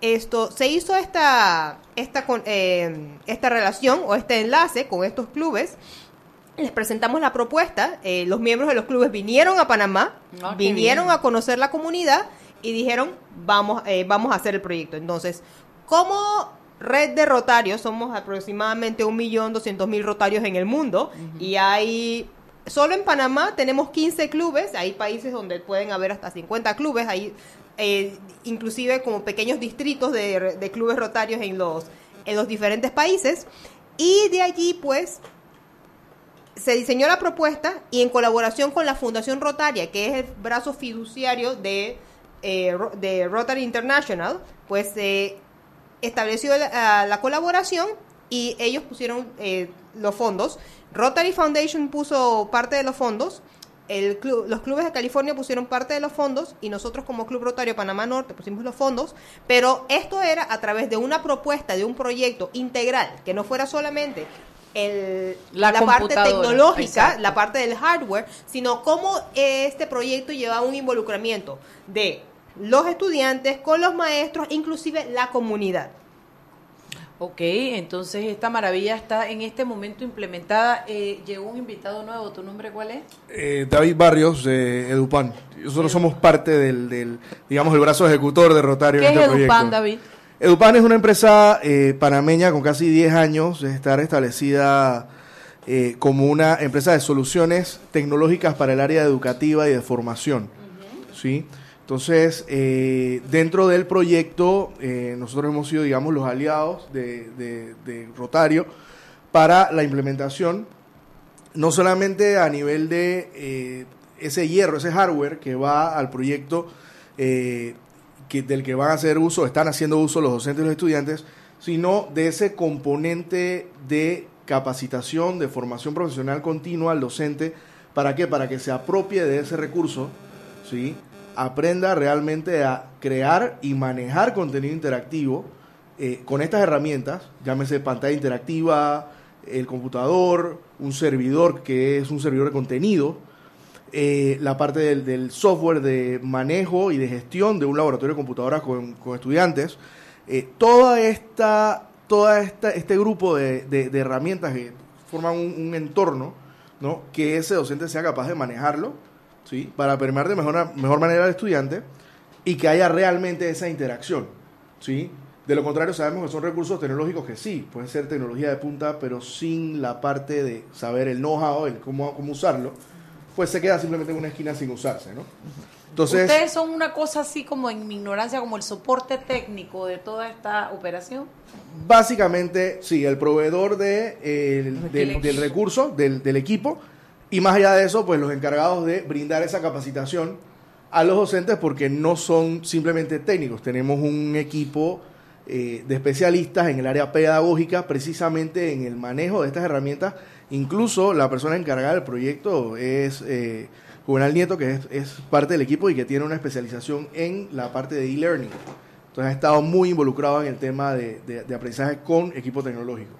Esto se hizo esta esta con- eh, esta relación o este enlace con estos clubes les presentamos la propuesta, eh, los miembros de los clubes vinieron a Panamá, Ah, vinieron a conocer la comunidad y dijeron, vamos, eh, vamos a hacer el proyecto. Entonces, ¿cómo red de rotarios, somos aproximadamente 1.200.000 rotarios en el mundo y hay solo en Panamá tenemos 15 clubes, hay países donde pueden haber hasta 50 clubes, hay eh, inclusive como pequeños distritos de, de clubes rotarios en los, en los diferentes países. Y de allí, pues, se diseñó la propuesta y en colaboración con la Fundación Rotaria, que es el brazo fiduciario de, eh, de Rotary International, pues se estableció la, la colaboración y ellos pusieron eh, los fondos. Rotary Foundation puso parte de los fondos, el clu- los clubes de California pusieron parte de los fondos y nosotros como Club Rotario Panamá Norte pusimos los fondos, pero esto era a través de una propuesta, de un proyecto integral, que no fuera solamente el, La la, parte tecnológica, exacto. la parte del hardware, sino cómo este proyecto llevaba un involucramiento de los estudiantes con los maestros, inclusive la comunidad. Ok, entonces esta maravilla está en este momento implementada. Eh, llegó un invitado nuevo, ¿tu nombre cuál es? Eh, David Barrios de Edupan. Nosotros somos parte del, del, digamos, el brazo ejecutor de Rotario ¿Qué en es este Edupan, proyecto. David? Edupan es una empresa eh, panameña con casi 10 años de estar establecida eh, como una empresa de soluciones tecnológicas para el área educativa y de formación. ¿sí? Entonces, eh, dentro del proyecto, eh, nosotros hemos sido, digamos, los aliados de, de- Rotario para la implementación, no solamente a nivel de eh, ese hierro, ese hardware que va al proyecto que, del que van a hacer uso, están haciendo uso los docentes y los estudiantes, sino de ese componente de capacitación, de formación profesional continua al docente. ¿Para qué? Para que se apropie de ese recurso, ¿sí? Aprenda realmente a crear y manejar contenido interactivo eh, con estas herramientas, llámese pantalla interactiva, el computador, un servidor que es un servidor de contenido, eh, la parte del, software de manejo y de gestión de un laboratorio de computadoras con, estudiantes, eh, toda esta, toda esta, este grupo de herramientas que forman un, un entorno, ¿no? que ese docente sea capaz de manejarlo, ¿sí? para permear de mejor, mejor manera al estudiante y que haya realmente esa interacción. ¿sí? De lo contrario, sabemos que son recursos tecnológicos que sí, pueden ser tecnología de punta, pero sin la parte de saber el know-how, el cómo, cómo usarlo, pues se queda simplemente en una esquina sin usarse. ¿no? Entonces, Ustedes son una cosa así como en mi ignorancia, como el soporte técnico de toda esta operación. básicamente, sí, el proveedor de, eh, del, del recurso, del, del equipo, y más allá de eso, pues los encargados de brindar esa capacitación a los docentes porque no son simplemente técnicos, tenemos un equipo eh, de especialistas en el área pedagógica, precisamente en el manejo de estas herramientas. Incluso la persona encargada del proyecto es eh, Juvenal Nieto, que es, parte del equipo y que tiene una especialización en la parte de e-learning. Entonces ha estado muy involucrado en el tema de- de aprendizaje con equipo tecnológico.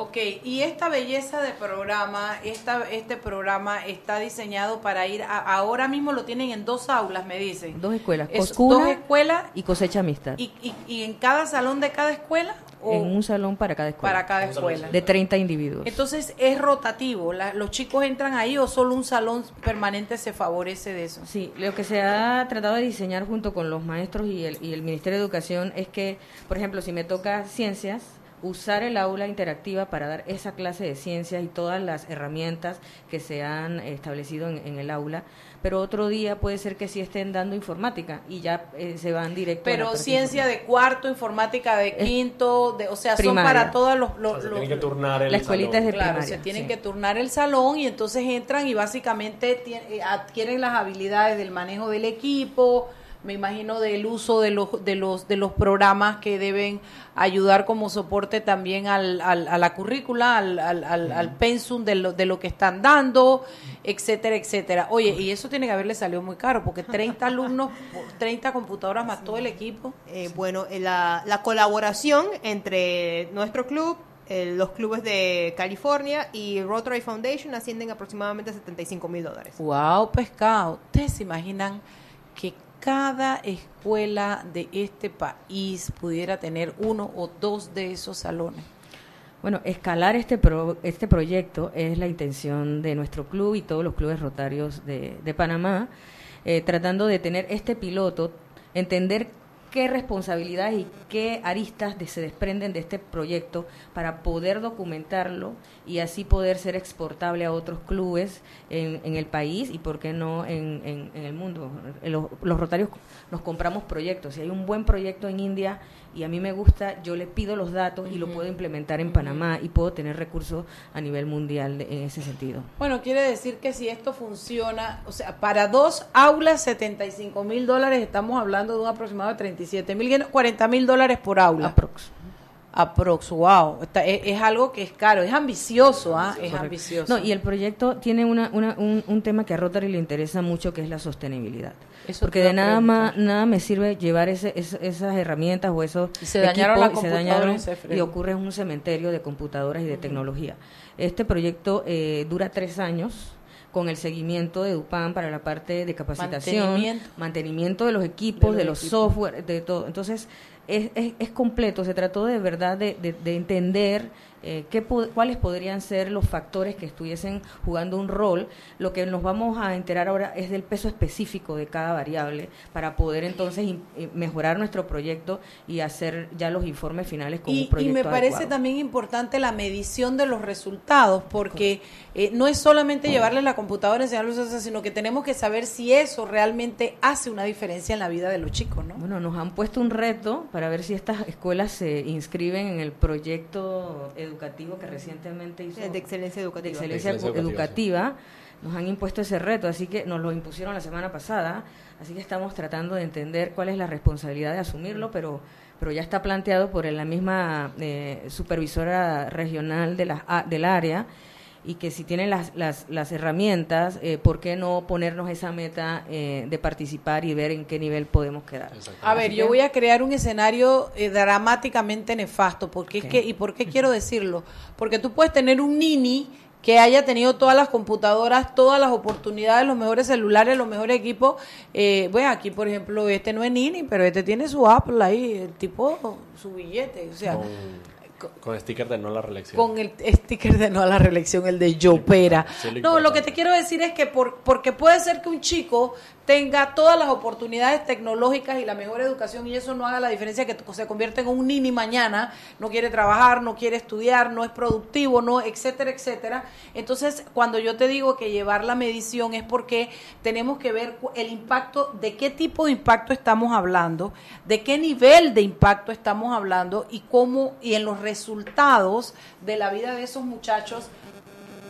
Ok, y esta belleza de programa, esta, este programa está diseñado para ir, a- ahora mismo lo tienen en dos aulas, me dicen. Dos escuelas, Es- dos escuelas y cosecha amistad. y, y, y en cada salón de cada escuela o en un salón para cada escuela. para cada escuela. De 30 individuos. Entonces es rotativo, la- los chicos entran ahí o solo un salón permanente se favorece de eso. Sí, lo que se ha tratado de diseñar junto con los maestros y el, y el Ministerio de Educación es que, por ejemplo, si me toca ciencias, usar el aula interactiva para dar esa clase de ciencias y todas las herramientas que se han establecido en, en el aula, pero otro día puede ser que sí estén dando informática y ya eh, se van directo a la Pero ciencia de cuarto, informática de quinto, de, o sea, primaria. son para todos los... los, Se los- tienen que turnar el La escuelita es de Claro, primaria, se tienen sí. que turnar el salón y entonces entran y básicamente eh, adquieren las habilidades del manejo del equipo, me imagino del uso de los de los de los programas que deben ayudar como soporte también al, al- a la currícula, al, al, al- al pensum de lo, de lo que están dando, etcétera, etcétera. Oye, y eso tiene que haberle salido muy caro porque 30 alumnos, 30 computadoras más todo el equipo. Eh, bueno, eh, la, la colaboración entre nuestro club, eh, los clubes de California y Rotary Foundation ascienden aproximadamente a 75 mil dólares. Wow, pescado. ¿Ustedes se imaginan que cada escuela de este país pudiera tener uno o dos de esos salones? Bueno, escalar este pro- este proyecto es la intención de nuestro club y todos los clubes rotarios de, Panamá, eh, tratando de tener este piloto, entender qué responsabilidades y qué aristas de- se desprenden de este proyecto para poder documentarlo y así poder ser exportable a otros clubes en, en el país y, por qué no, en, en- el mundo. Los rotarios nos compramos proyectos. Si hay un buen proyecto en India y a mí me gusta, yo le pido los datos y lo puedo implementar en Panamá y puedo tener recursos a nivel mundial de- en ese sentido. Bueno, quiere decir que si esto funciona, o sea, para dos aulas, 75 mil dólares, estamos hablando de un aproximado de 37 mil, 40 mil dólares por aula. Aprox. Aprox, wow. Está- es, es algo que es caro, es ambicioso, ¿ah? Es Correcto. ambicioso. No, y el proyecto tiene una, una- un, un tema que a Rotary le interesa mucho, que es la sostenibilidad. Eso Porque de nada más nada me sirve llevar ese, es- esas herramientas o esos Y se dañaron las equipos y se computadoras dañaron y se y fregó. ocurre en un cementerio de computadoras y de tecnología. Este proyecto eh, dura tres años con el seguimiento de Dupan para la parte de capacitación, Mantenimiento. mantenimiento, de los equipos, De de los los, equipos. software, de todo. Entonces, es, es, es completo. Se trató de verdad de, de- de entender eh, qué, cuáles podrían ser los factores que estuviesen jugando un rol. Lo que nos vamos a enterar ahora es del peso específico de cada variable para poder entonces eh, mejorar nuestro proyecto y hacer ya los informes finales con Y, un proyecto y me parece adecuado. también importante la medición de los resultados, porque eh, no es solamente llevarles la computadora, enseñarles eso, sino que tenemos que saber si eso realmente hace una diferencia en la vida de los chicos, ¿no? Bueno, nos han puesto un reto para ver si estas escuelas se inscriben en el proyecto educativo que recientemente hizo De excelencia educativa. de excelencia De excelencia educativa. Nos han impuesto ese reto, así que nos lo impusieron la semana pasada, así que estamos tratando de entender cuál es la responsabilidad de asumirlo, pero pero ya está planteado por la misma eh, supervisora regional de la, a- del área y que si tienen las, las, las herramientas, eh, ¿por qué no ponernos esa meta eh, de participar y ver en qué nivel podemos quedar? A ver, yo voy a crear un escenario eh, dramáticamente nefasto. Porque es que, ¿Y por qué quiero decirlo? Porque tú puedes tener un nini que haya tenido todas las computadoras, todas las oportunidades, los mejores celulares, los mejores equipos. Eh, bueno, aquí, por ejemplo, este no es nini, pero este tiene su Apple ahí, el tipo, su billete. O sea, Con, con sticker de no la reelección. con el sticker de no a la reelección, el de Yopera. Sí, lo No, lo que te quiero decir es que por, porque puede ser que un chico tenga todas las oportunidades tecnológicas y la mejor educación y eso no haga la diferencia que se convierte en un nini mañana, no quiere trabajar, no quiere estudiar, no es productivo, no, etcétera, etcétera. Entonces, cuando yo te digo que llevar la medición es porque tenemos que ver el impacto, de qué tipo de impacto estamos hablando, de qué nivel de impacto estamos hablando y cómo, y en los resultados de la vida de esos muchachos,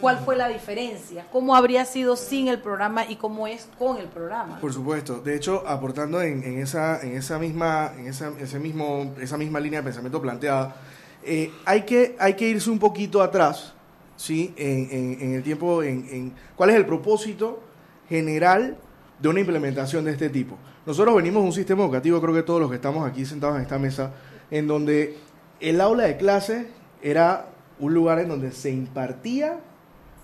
cuál fue la diferencia, cómo habría sido sin el programa y cómo es con el programa. Por supuesto. De hecho, aportando en, esa, en esa misma, en esa, ese mismo, esa misma línea de pensamiento planteada, eh, hay que, irse un poquito atrás, sí, en, en- el tiempo, en, cuál es el propósito general de una implementación de este tipo. Nosotros venimos de un sistema educativo, creo que todos los que estamos aquí sentados en esta mesa, en donde el aula de clase era un lugar en donde se impartía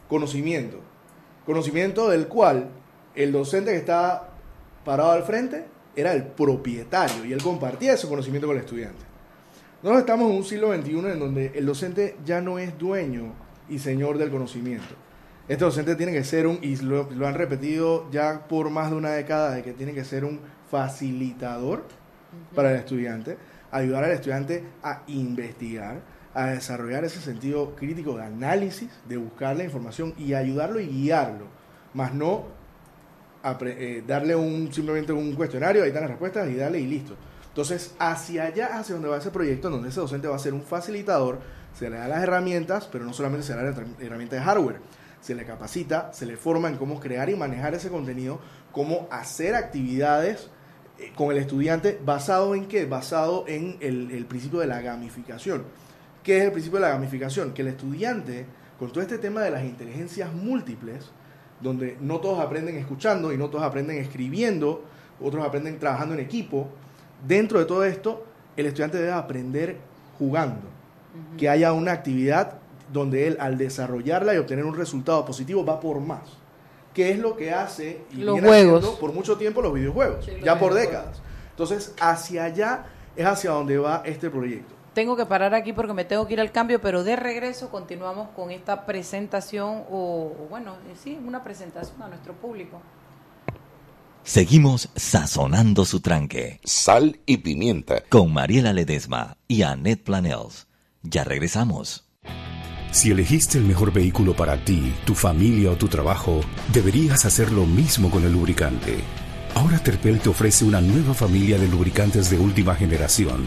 conocimiento. Conocimiento del cual el docente que estaba parado al frente era el propietario y él compartía ese conocimiento con el estudiante. Nosotros estamos en un siglo XXI en donde el docente ya no es dueño y señor del conocimiento. Este docente tiene que ser un, y lo, lo han repetido ya por más de una década, de que tiene que ser un facilitador para el estudiante, ayudar al estudiante a investigar, a desarrollar ese sentido crítico de análisis, de buscar la información y ayudarlo y guiarlo, más no eh, darle un simplemente un cuestionario, ahí están las respuestas y darle y listo. Entonces, hacia allá, hacia donde va ese proyecto, donde ese docente va a ser un facilitador, se le da las herramientas, pero no solamente se le da la herram- herramienta de hardware, se le capacita, se le forma en cómo crear y manejar ese contenido, cómo hacer actividades eh, con el estudiante basado en qué? Basado en el principio de la gamificación. ¿Qué es el principio de la gamificación? Que el estudiante, con todo este tema de las inteligencias múltiples, donde no todos aprenden escuchando y no todos aprenden escribiendo, otros aprenden trabajando en equipo, dentro de todo esto, el estudiante debe aprender jugando. Que haya una actividad donde él, al desarrollarla y obtener un resultado positivo, va por más. ¿Qué es lo que hace y Los viene juegos. haciendo por mucho tiempo los videojuegos? Sí, ya por décadas. Entonces, hacia allá es hacia donde va este proyecto. Tengo que parar aquí porque me tengo que ir al cambio, pero de regreso continuamos con esta presentación o, o bueno, eh, sí, una presentación a nuestro público. Seguimos sazonando su tranque. Sal y pimienta. Con Mariela Ledesma y Annette Planels. Ya regresamos. Si elegiste el mejor vehículo para ti, tu familia o tu trabajo, deberías hacer lo mismo con el lubricante. Ahora Terpel te ofrece una nueva familia de lubricantes de última generación,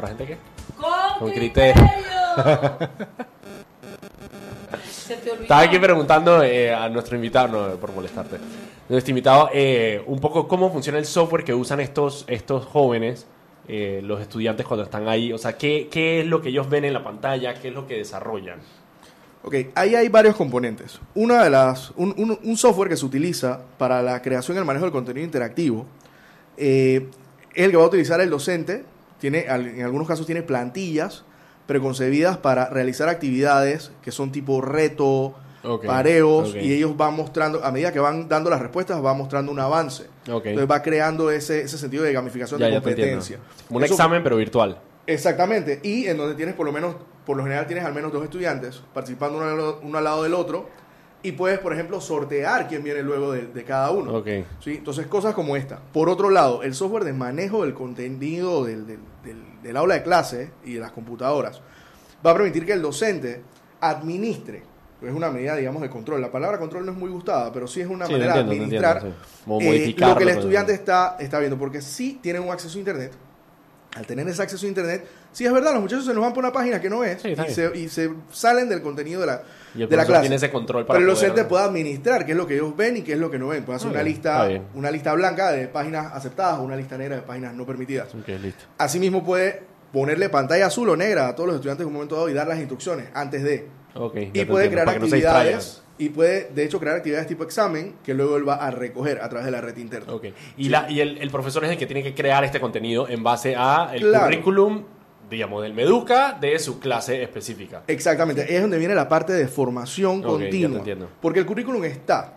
¿Para gente qué? Con, criterio. Estaba aquí preguntando eh, a nuestro invitado, no por molestarte, nuestro invitado, eh, un poco cómo funciona el software que usan estos, estos jóvenes, eh, los estudiantes cuando están ahí. O sea, ¿qué, ¿qué es lo que ellos ven en la pantalla? ¿Qué es lo que desarrollan? Ok, ahí hay varios componentes. Una de las, un, un- un software que se utiliza para la creación y el manejo del contenido interactivo eh, es el que va a utilizar el docente. Tiene, en algunos casos tiene plantillas preconcebidas para realizar actividades que son tipo reto, Ok, pareos, y ellos van mostrando, a medida que van dando las respuestas, va mostrando un avance. Entonces va creando ese, ese sentido de gamificación Ya, de competencia. Como un Eso- examen, pero virtual. Exactamente, y en donde tienes por lo menos, por lo general tienes al menos dos estudiantes participando uno al, uno al lado del otro y puedes, por ejemplo, sortear quién viene luego de, de cada uno. ¿sí? Entonces, cosas como esta. Por otro lado, el software de manejo del contenido del, del- del- del aula de clase y de las computadoras va a permitir que el docente administre. Es una medida, digamos, de control. La palabra control no es muy gustada, pero sí es una Sí, manera entiendo, de administrar entiendo, sí. Como eh, lo que el pues. estudiante está, está viendo. Porque sí tienen un acceso a Internet, al tener ese acceso a internet, sí es verdad, los muchachos se nos van por una página que no es y, se, y se salen del contenido de la, Y el de la clase. tiene ese control para Pero el docente puede administrar qué es lo que ellos ven y qué es lo que no ven. Puede hacer Ah, una bien, lista, bien. una lista blanca de páginas aceptadas o una lista negra de páginas no permitidas. Ok, listo. Asimismo puede ponerle pantalla azul o negra a todos los estudiantes en un momento dado y dar las instrucciones antes de. Y puede entiendo, crear no actividades y puede, de hecho, crear actividades tipo examen que luego él va a recoger a través de la red interna. Ok. Y, la, y el, el profesor es el que tiene que crear este contenido en base a el Claro. currículum, digamos, del Meduca de su clase específica. Exactamente, ahí es donde viene la parte de formación continua. entiendo. Porque el currículum está.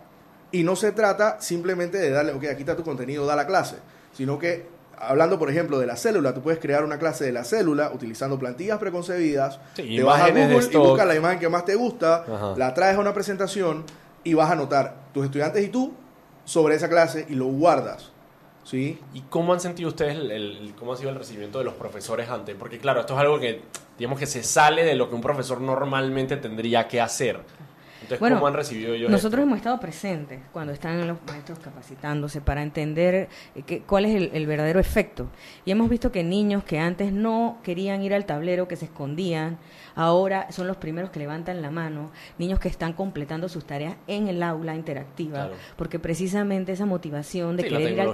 Y no se trata simplemente de darle, ok, aquí está tu contenido, da la clase. Sino que, hablando por ejemplo de la célula, tú puedes crear una clase de la célula utilizando plantillas preconcebidas. Sí, te vas a Google y buscas la imagen que más te gusta, Ajá. la traes a una presentación y vas a anotar tus estudiantes y tú sobre esa clase y lo guardas. ¿Sí? ¿Y cómo han sentido ustedes el, el- cómo ha sido el recibimiento de los profesores antes? Porque claro, esto es algo que digamos que se sale de lo que un profesor normalmente tendría que hacer. Entonces, Bueno, ¿cómo han recibido ellos Nosotros esto? hemos estado presentes cuando están los maestros capacitándose para entender eh, que- cuál es el, el verdadero efecto. Y hemos visto que niños que antes no querían ir al tablero, que se escondían, ahora son los primeros que levantan la mano. Niños que están completando sus tareas en el aula interactiva, Claro. porque precisamente esa motivación de Sí, la querer ir al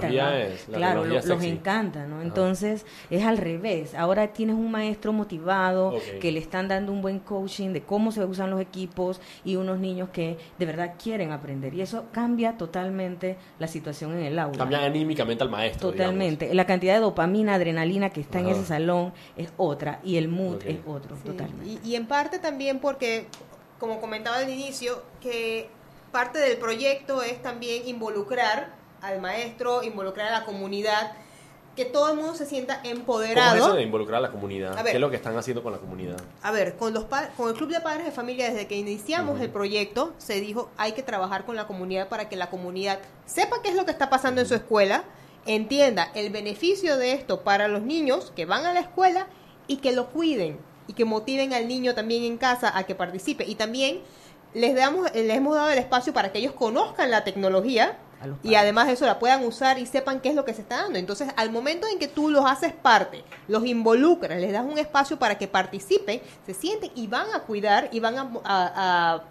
la claro, lo- los encanta, ¿no? Ajá. Entonces es al revés. Ahora tienes un maestro motivado que le están dando un buen coaching de cómo se usan los equipos y unos niños que de verdad quieren aprender. Y eso cambia totalmente la situación en el aula. Cambian anímicamente al maestro. Totalmente. La cantidad de dopamina, adrenalina que está en ese salón es otra y el mood es otro, Sí, totalmente. Y, y en parte también porque, como comentaba al inicio, que parte del proyecto es también involucrar al maestro, involucrar a la comunidad, que todo el mundo se sienta ¿Cómo es empoderado. eso de involucrar a la comunidad? A ver. ¿Qué es lo que están haciendo con la comunidad? A ver, con los con el Club de Padres de Familia, desde que iniciamos el proyecto, se dijo hay que trabajar con la comunidad para que la comunidad sepa qué es lo que está pasando en su escuela, entienda el beneficio de esto para los niños que van a la escuela y que lo cuiden y que motiven al niño también en casa a que participe. Y también les, damos, les hemos dado el espacio para que ellos conozcan la tecnología y además de eso la puedan usar y sepan qué es lo que se está dando. Entonces, al momento en que tú los haces parte, los involucras, les das un espacio para que participen, se sienten y van a cuidar y van a, a- a-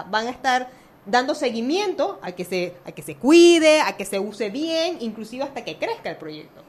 a- van a estar dando seguimiento a que se a que se cuide, a que se use bien, inclusive hasta que crezca el proyecto.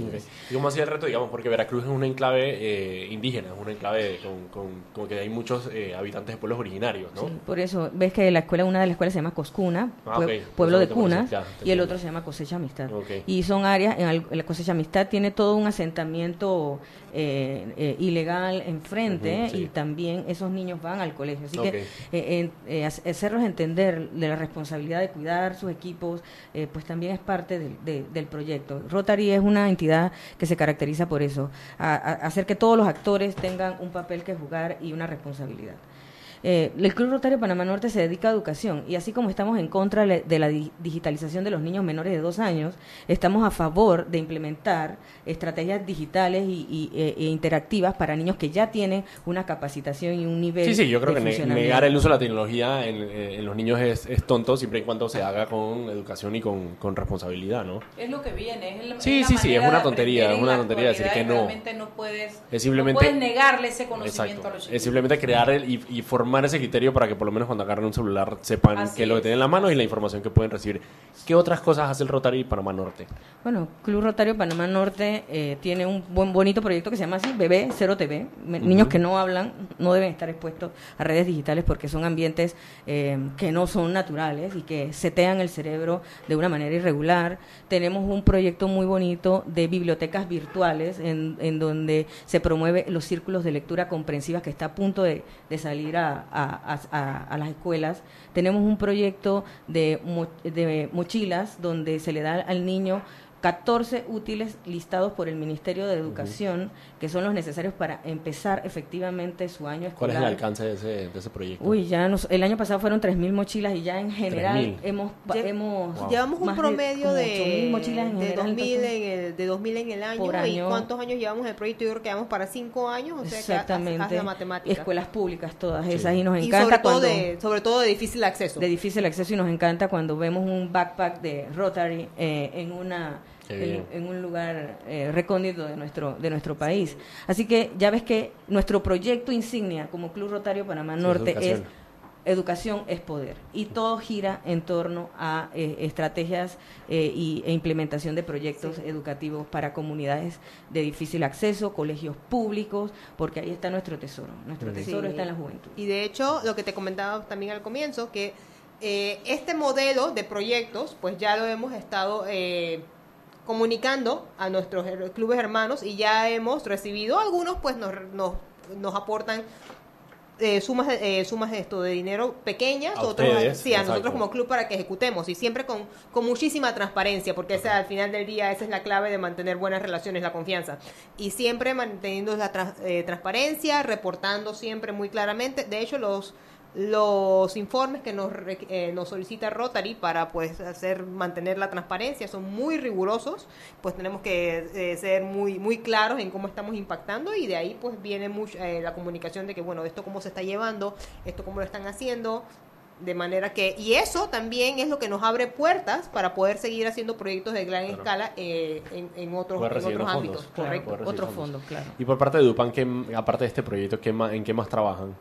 Ok. ¿Y cómo hacía el reto? Digamos, porque Veracruz es un enclave eh, indígena, es un enclave con, con, con que hay muchos eh, habitantes de pueblos originarios, ¿no? Sí, por eso, ves que la escuela, una de las escuelas se llama Coscuna, Ah, pue- pueblo de cunas, ya, y el otro se llama Cosecha Amistad. Ok. Y son áreas, en la Cosecha Amistad tiene todo un asentamiento eh, eh, ilegal enfrente sí. y también esos niños van al colegio. Así que eh, eh, hac- hacerlos entender de la responsabilidad de cuidar sus equipos, eh, pues también es parte del, de- del proyecto. Rotary es una entidad que se caracteriza por eso, a- a- hacer que todos los actores tengan un papel que jugar y una responsabilidad. Eh, el Club Rotario Panamá Norte se dedica a educación y así como estamos en contra de la di- digitalización de los niños menores de dos años, estamos a favor de implementar estrategias digitales y, y, eh, e interactivas para niños que ya tienen una capacitación y un nivel Sí, sí, yo creo de que negar el uso de la tecnología en, eh, en los niños es, es tonto siempre y cuando se haga con educación y con, con responsabilidad, ¿no? Es lo que viene. Es el- Sí, la sí, sí, es una tontería, es una tontería decir que no. No puedes, Es simplemente- no puedes negarle ese conocimiento Exacto. a los chicos. Es simplemente crear el- y, y formar ese criterio para que por lo menos cuando agarren un celular sepan Así qué es lo que tienen en la mano y la información que pueden recibir. ¿Qué otras cosas hace el Rotary Panamá Norte? Bueno, Club Rotario Panamá Norte eh, tiene un buen bonito proyecto que se llama así, Bebé Cero TV. Me- Ujú. Niños que no hablan no deben estar expuestos a redes digitales porque son ambientes eh, que no son naturales y que setean el cerebro de una manera irregular. Tenemos un proyecto muy bonito de bibliotecas virtuales en, en donde se promueve los círculos de lectura comprensiva que está a punto de, de salir a, a- las escuelas. Tenemos un proyecto de, de mochilas donde se le da al niño 14 útiles listados por el Ministerio de Educación, que son los necesarios para empezar efectivamente su año escolar. ¿Cuál es el alcance de ese, de ese proyecto? Uy, ya nos- el año pasado fueron 3.000 mochilas y ya en general 3.000. hemos, Lle- hemos Wow. Llevamos un de promedio de, 8.000 mochilas en de, general, 2000 entonces- en el, de 2000 en el año, Por ¿Y cuántos años llevamos en el proyecto? Yo creo que vamos para 5 años, o sea que haz- haz Exactamente. la matemática. Escuelas públicas todas Sí. esas y nos y encanta sobre todo, cuando de, sobre todo de difícil acceso. de difícil acceso y nos encanta cuando vemos un backpack de Rotary eh, en una en, un lugar eh, recóndito de nuestro de nuestro país. Así que ya ves que nuestro proyecto insignia como Club Rotario Panamá Sí, es Norte es educación. es poder y todo gira en torno a eh, estrategias eh, y, e implementación de proyectos educativos para comunidades de difícil acceso, colegios públicos, porque ahí está nuestro tesoro. Nuestro Sí. tesoro está en la juventud. Y de hecho, lo que te comentaba también al comienzo, que eh, este modelo de proyectos, pues ya lo hemos estado eh, comunicando a nuestros clubes hermanos y ya hemos recibido algunos, pues nos, nos, nos aportan eh, sumas de- eh, sumas de esto de dinero pequeñas, A otros ustedes, sí, a nosotros como club para que ejecutemos y siempre con, con muchísima transparencia, porque esa, al final del día esa es la clave de mantener buenas relaciones, la confianza. Y siempre manteniendo la trans- eh, transparencia, reportando siempre muy claramente. De hecho, los los informes que nos, eh, nos solicita Rotary para pues hacer mantener la transparencia son muy rigurosos pues tenemos que eh, ser muy muy claros en cómo estamos impactando y de ahí pues viene mucho, eh, la comunicación de que bueno esto cómo se está llevando esto cómo lo están haciendo De manera que, y eso también es lo que nos abre puertas para poder seguir haciendo proyectos de gran escala eh, en, en otros, en otros ámbitos. Claro, Correcto. Otros fondos. fondos, claro. Y por parte de Dupan, ¿qué, aparte de este proyecto, ¿qué más- ¿en qué más trabajan?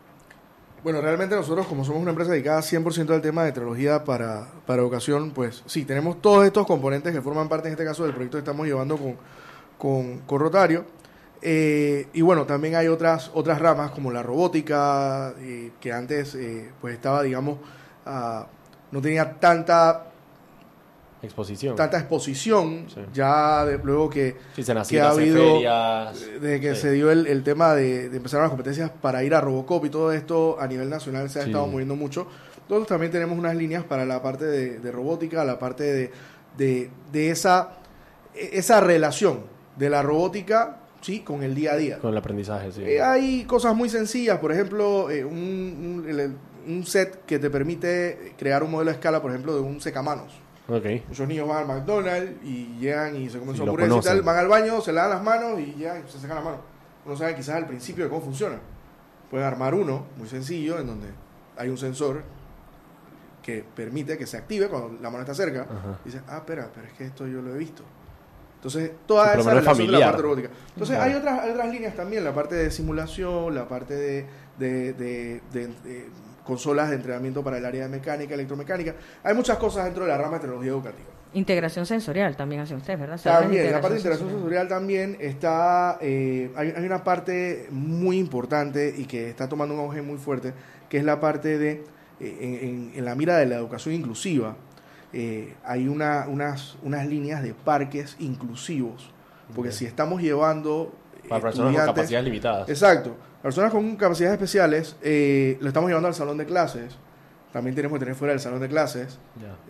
Bueno, realmente nosotros, como somos una empresa dedicada 100% al tema de tecnología para, para educación, pues sí, tenemos todos estos componentes que forman parte, en este caso, del proyecto que estamos llevando con, con, con Rotario. Eh, y bueno, también hay otras, otras ramas como la robótica, eh, que antes eh, pues estaba, digamos, ah, no tenía tanta Exposición. tanta exposición ya de- luego que, Sí, se que ha habido ferias. desde que Sí. se dio el, el tema de, de empezar las competencias para ir a Robocop y todo esto a nivel nacional se ha estado moviendo mucho nosotros también tenemos unas líneas para la parte de, de robótica la parte de, de, de esa esa relación de la robótica sí con el día a día Con el aprendizaje, sí. eh, hay cosas muy sencillas, por ejemplo, eh, un, un- un set que te permite crear un modelo a escala, por ejemplo, de un secamanos. Ok. Muchos niños van al McDonald's y llegan y se comen su hamburguesa y tal, van al baño, se lavan las manos y llegan y se sacan las manos. No saben quizás al principio de cómo funciona. Pueden armar uno muy sencillo en donde hay un sensor que permite que se active cuando la mano está cerca. Ajá. Y dicen, ah, espera, pero es que esto yo lo he visto. Entonces, toda esa relación de la parte robótica. Entonces, hay otras, hay otras líneas también, la parte de simulación, la parte de- de- de consolas de entrenamiento para el área de mecánica, electromecánica. Hay muchas cosas dentro de la rama de tecnología educativa. Integración sensorial también hacen ustedes, ¿verdad? También, la parte de integración sensorial también está, eh, hay, hay una parte muy importante y que está tomando un auge muy fuerte, que es la parte de, eh, en, en- en la mira de la educación inclusiva, eh, hay una, unas, unas líneas de parques inclusivos, porque si estamos llevando... Para personas con capacidades limitadas. Exacto, personas con capacidades especiales, eh, lo estamos llevando al salón de clases, también tenemos que tener fuera del salón de clases,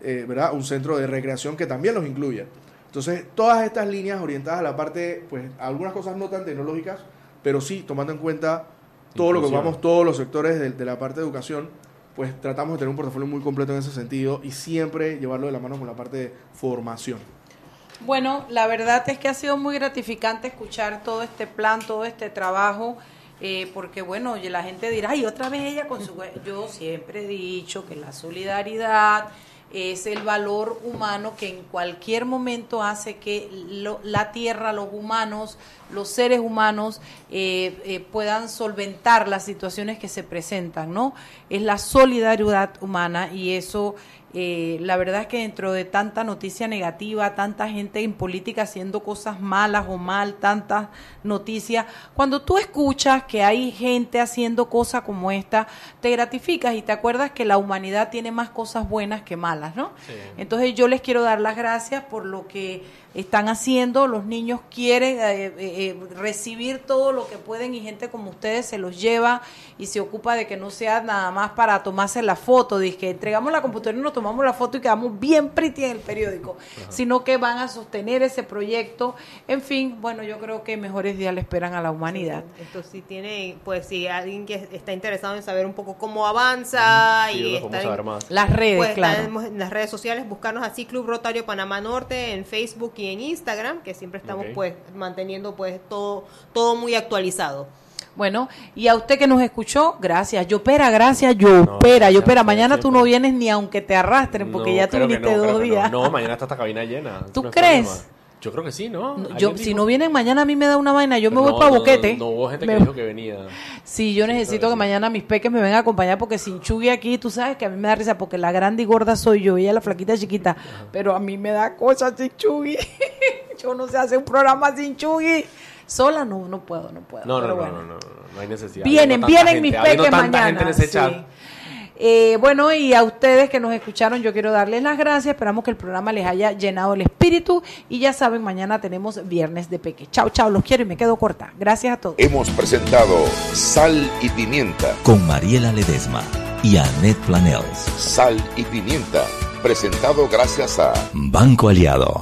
eh, ¿verdad? Un centro de recreación que también los incluya. Entonces, todas estas líneas orientadas a la parte, pues, algunas cosas no tan tecnológicas, pero sí tomando en cuenta todo lo que vamos, todos los sectores de, de la parte de educación, pues tratamos de tener un portafolio muy completo en ese sentido y siempre llevarlo de la mano con la parte de formación. Bueno, la verdad es que ha sido muy gratificante escuchar todo este plan, todo este trabajo, eh, porque bueno, la gente dirá, ay, otra vez ella con su... Yo siempre he dicho que la solidaridad es el valor humano que en cualquier momento hace que lo- la tierra, los humanos, los seres humanos eh, eh, puedan solventar las situaciones que se presentan, ¿no? Es la solidaridad humana y eso, eh, la verdad es que dentro de tanta noticia negativa, tanta gente en política haciendo cosas malas o mal, tantas noticias, cuando tú escuchas que hay gente haciendo cosas como esta, te gratificas y te acuerdas que la humanidad tiene más cosas buenas que malas, ¿no? Entonces yo les quiero dar las gracias por lo que están haciendo, los niños quieren eh, eh, eh, recibir todo lo que pueden y gente como ustedes se los lleva y se ocupa de que no sea nada más para tomarse la foto, de que entregamos la computadora y nos tomamos la foto y quedamos bien pretty en el periódico, sino que van a sostener ese proyecto. En fin, bueno, yo creo que mejores días le esperan a la humanidad. Esto sí tiene, pues si alguien que está interesado en saber un poco cómo avanza Sí, y ¿dónde podemos estar en- saber más? Las redes, pues, claro. en las redes sociales, buscarnos así Club Rotario Panamá Norte en Facebook y en Instagram, que siempre estamos pues manteniendo pues todo todo muy actualizado. Bueno, y a usted que nos escuchó, gracias. Yo pera, gracias, yo pera, yo pera. Mañana tú no vienes ni aunque te arrastren, porque No, ya tú viniste no, dos no. días. No, mañana está esta cabina llena. ¿Tú No es crees? problema. Yo creo que sí, ¿no? Yo, ¿Alguien si no vienen mañana a mí me da una vaina, yo me voy no, para no, Boquete. No, hubo gente Me- que dijo que venía. Sí, yo necesito que, mañana mis peques me vengan a acompañar porque sin Chugui aquí, tú sabes que a mí me da risa porque la grande y gorda soy yo, ella la flaquita chiquita, pero a mí me da cosas sin Chugui. yo no sé hacer un programa sin Chugui. Sola no, no puedo, no puedo. No, no, pero no, bueno. no, no, no, hay necesidad. Vienen, vienen mis peques mañana. gente en ese sí. chat. Eh, bueno, y a ustedes que nos escucharon, yo quiero darles las gracias. Esperamos que el programa les haya llenado el espíritu. Y ya saben, mañana tenemos Viernes de Peque. Chao, chao, los quiero y me quedo corta. Gracias a todos. Hemos presentado Sal y Pimienta. Con Mariela Ledesma y Annette Planels. Sal y Pimienta. Presentado gracias a Banco Aliado.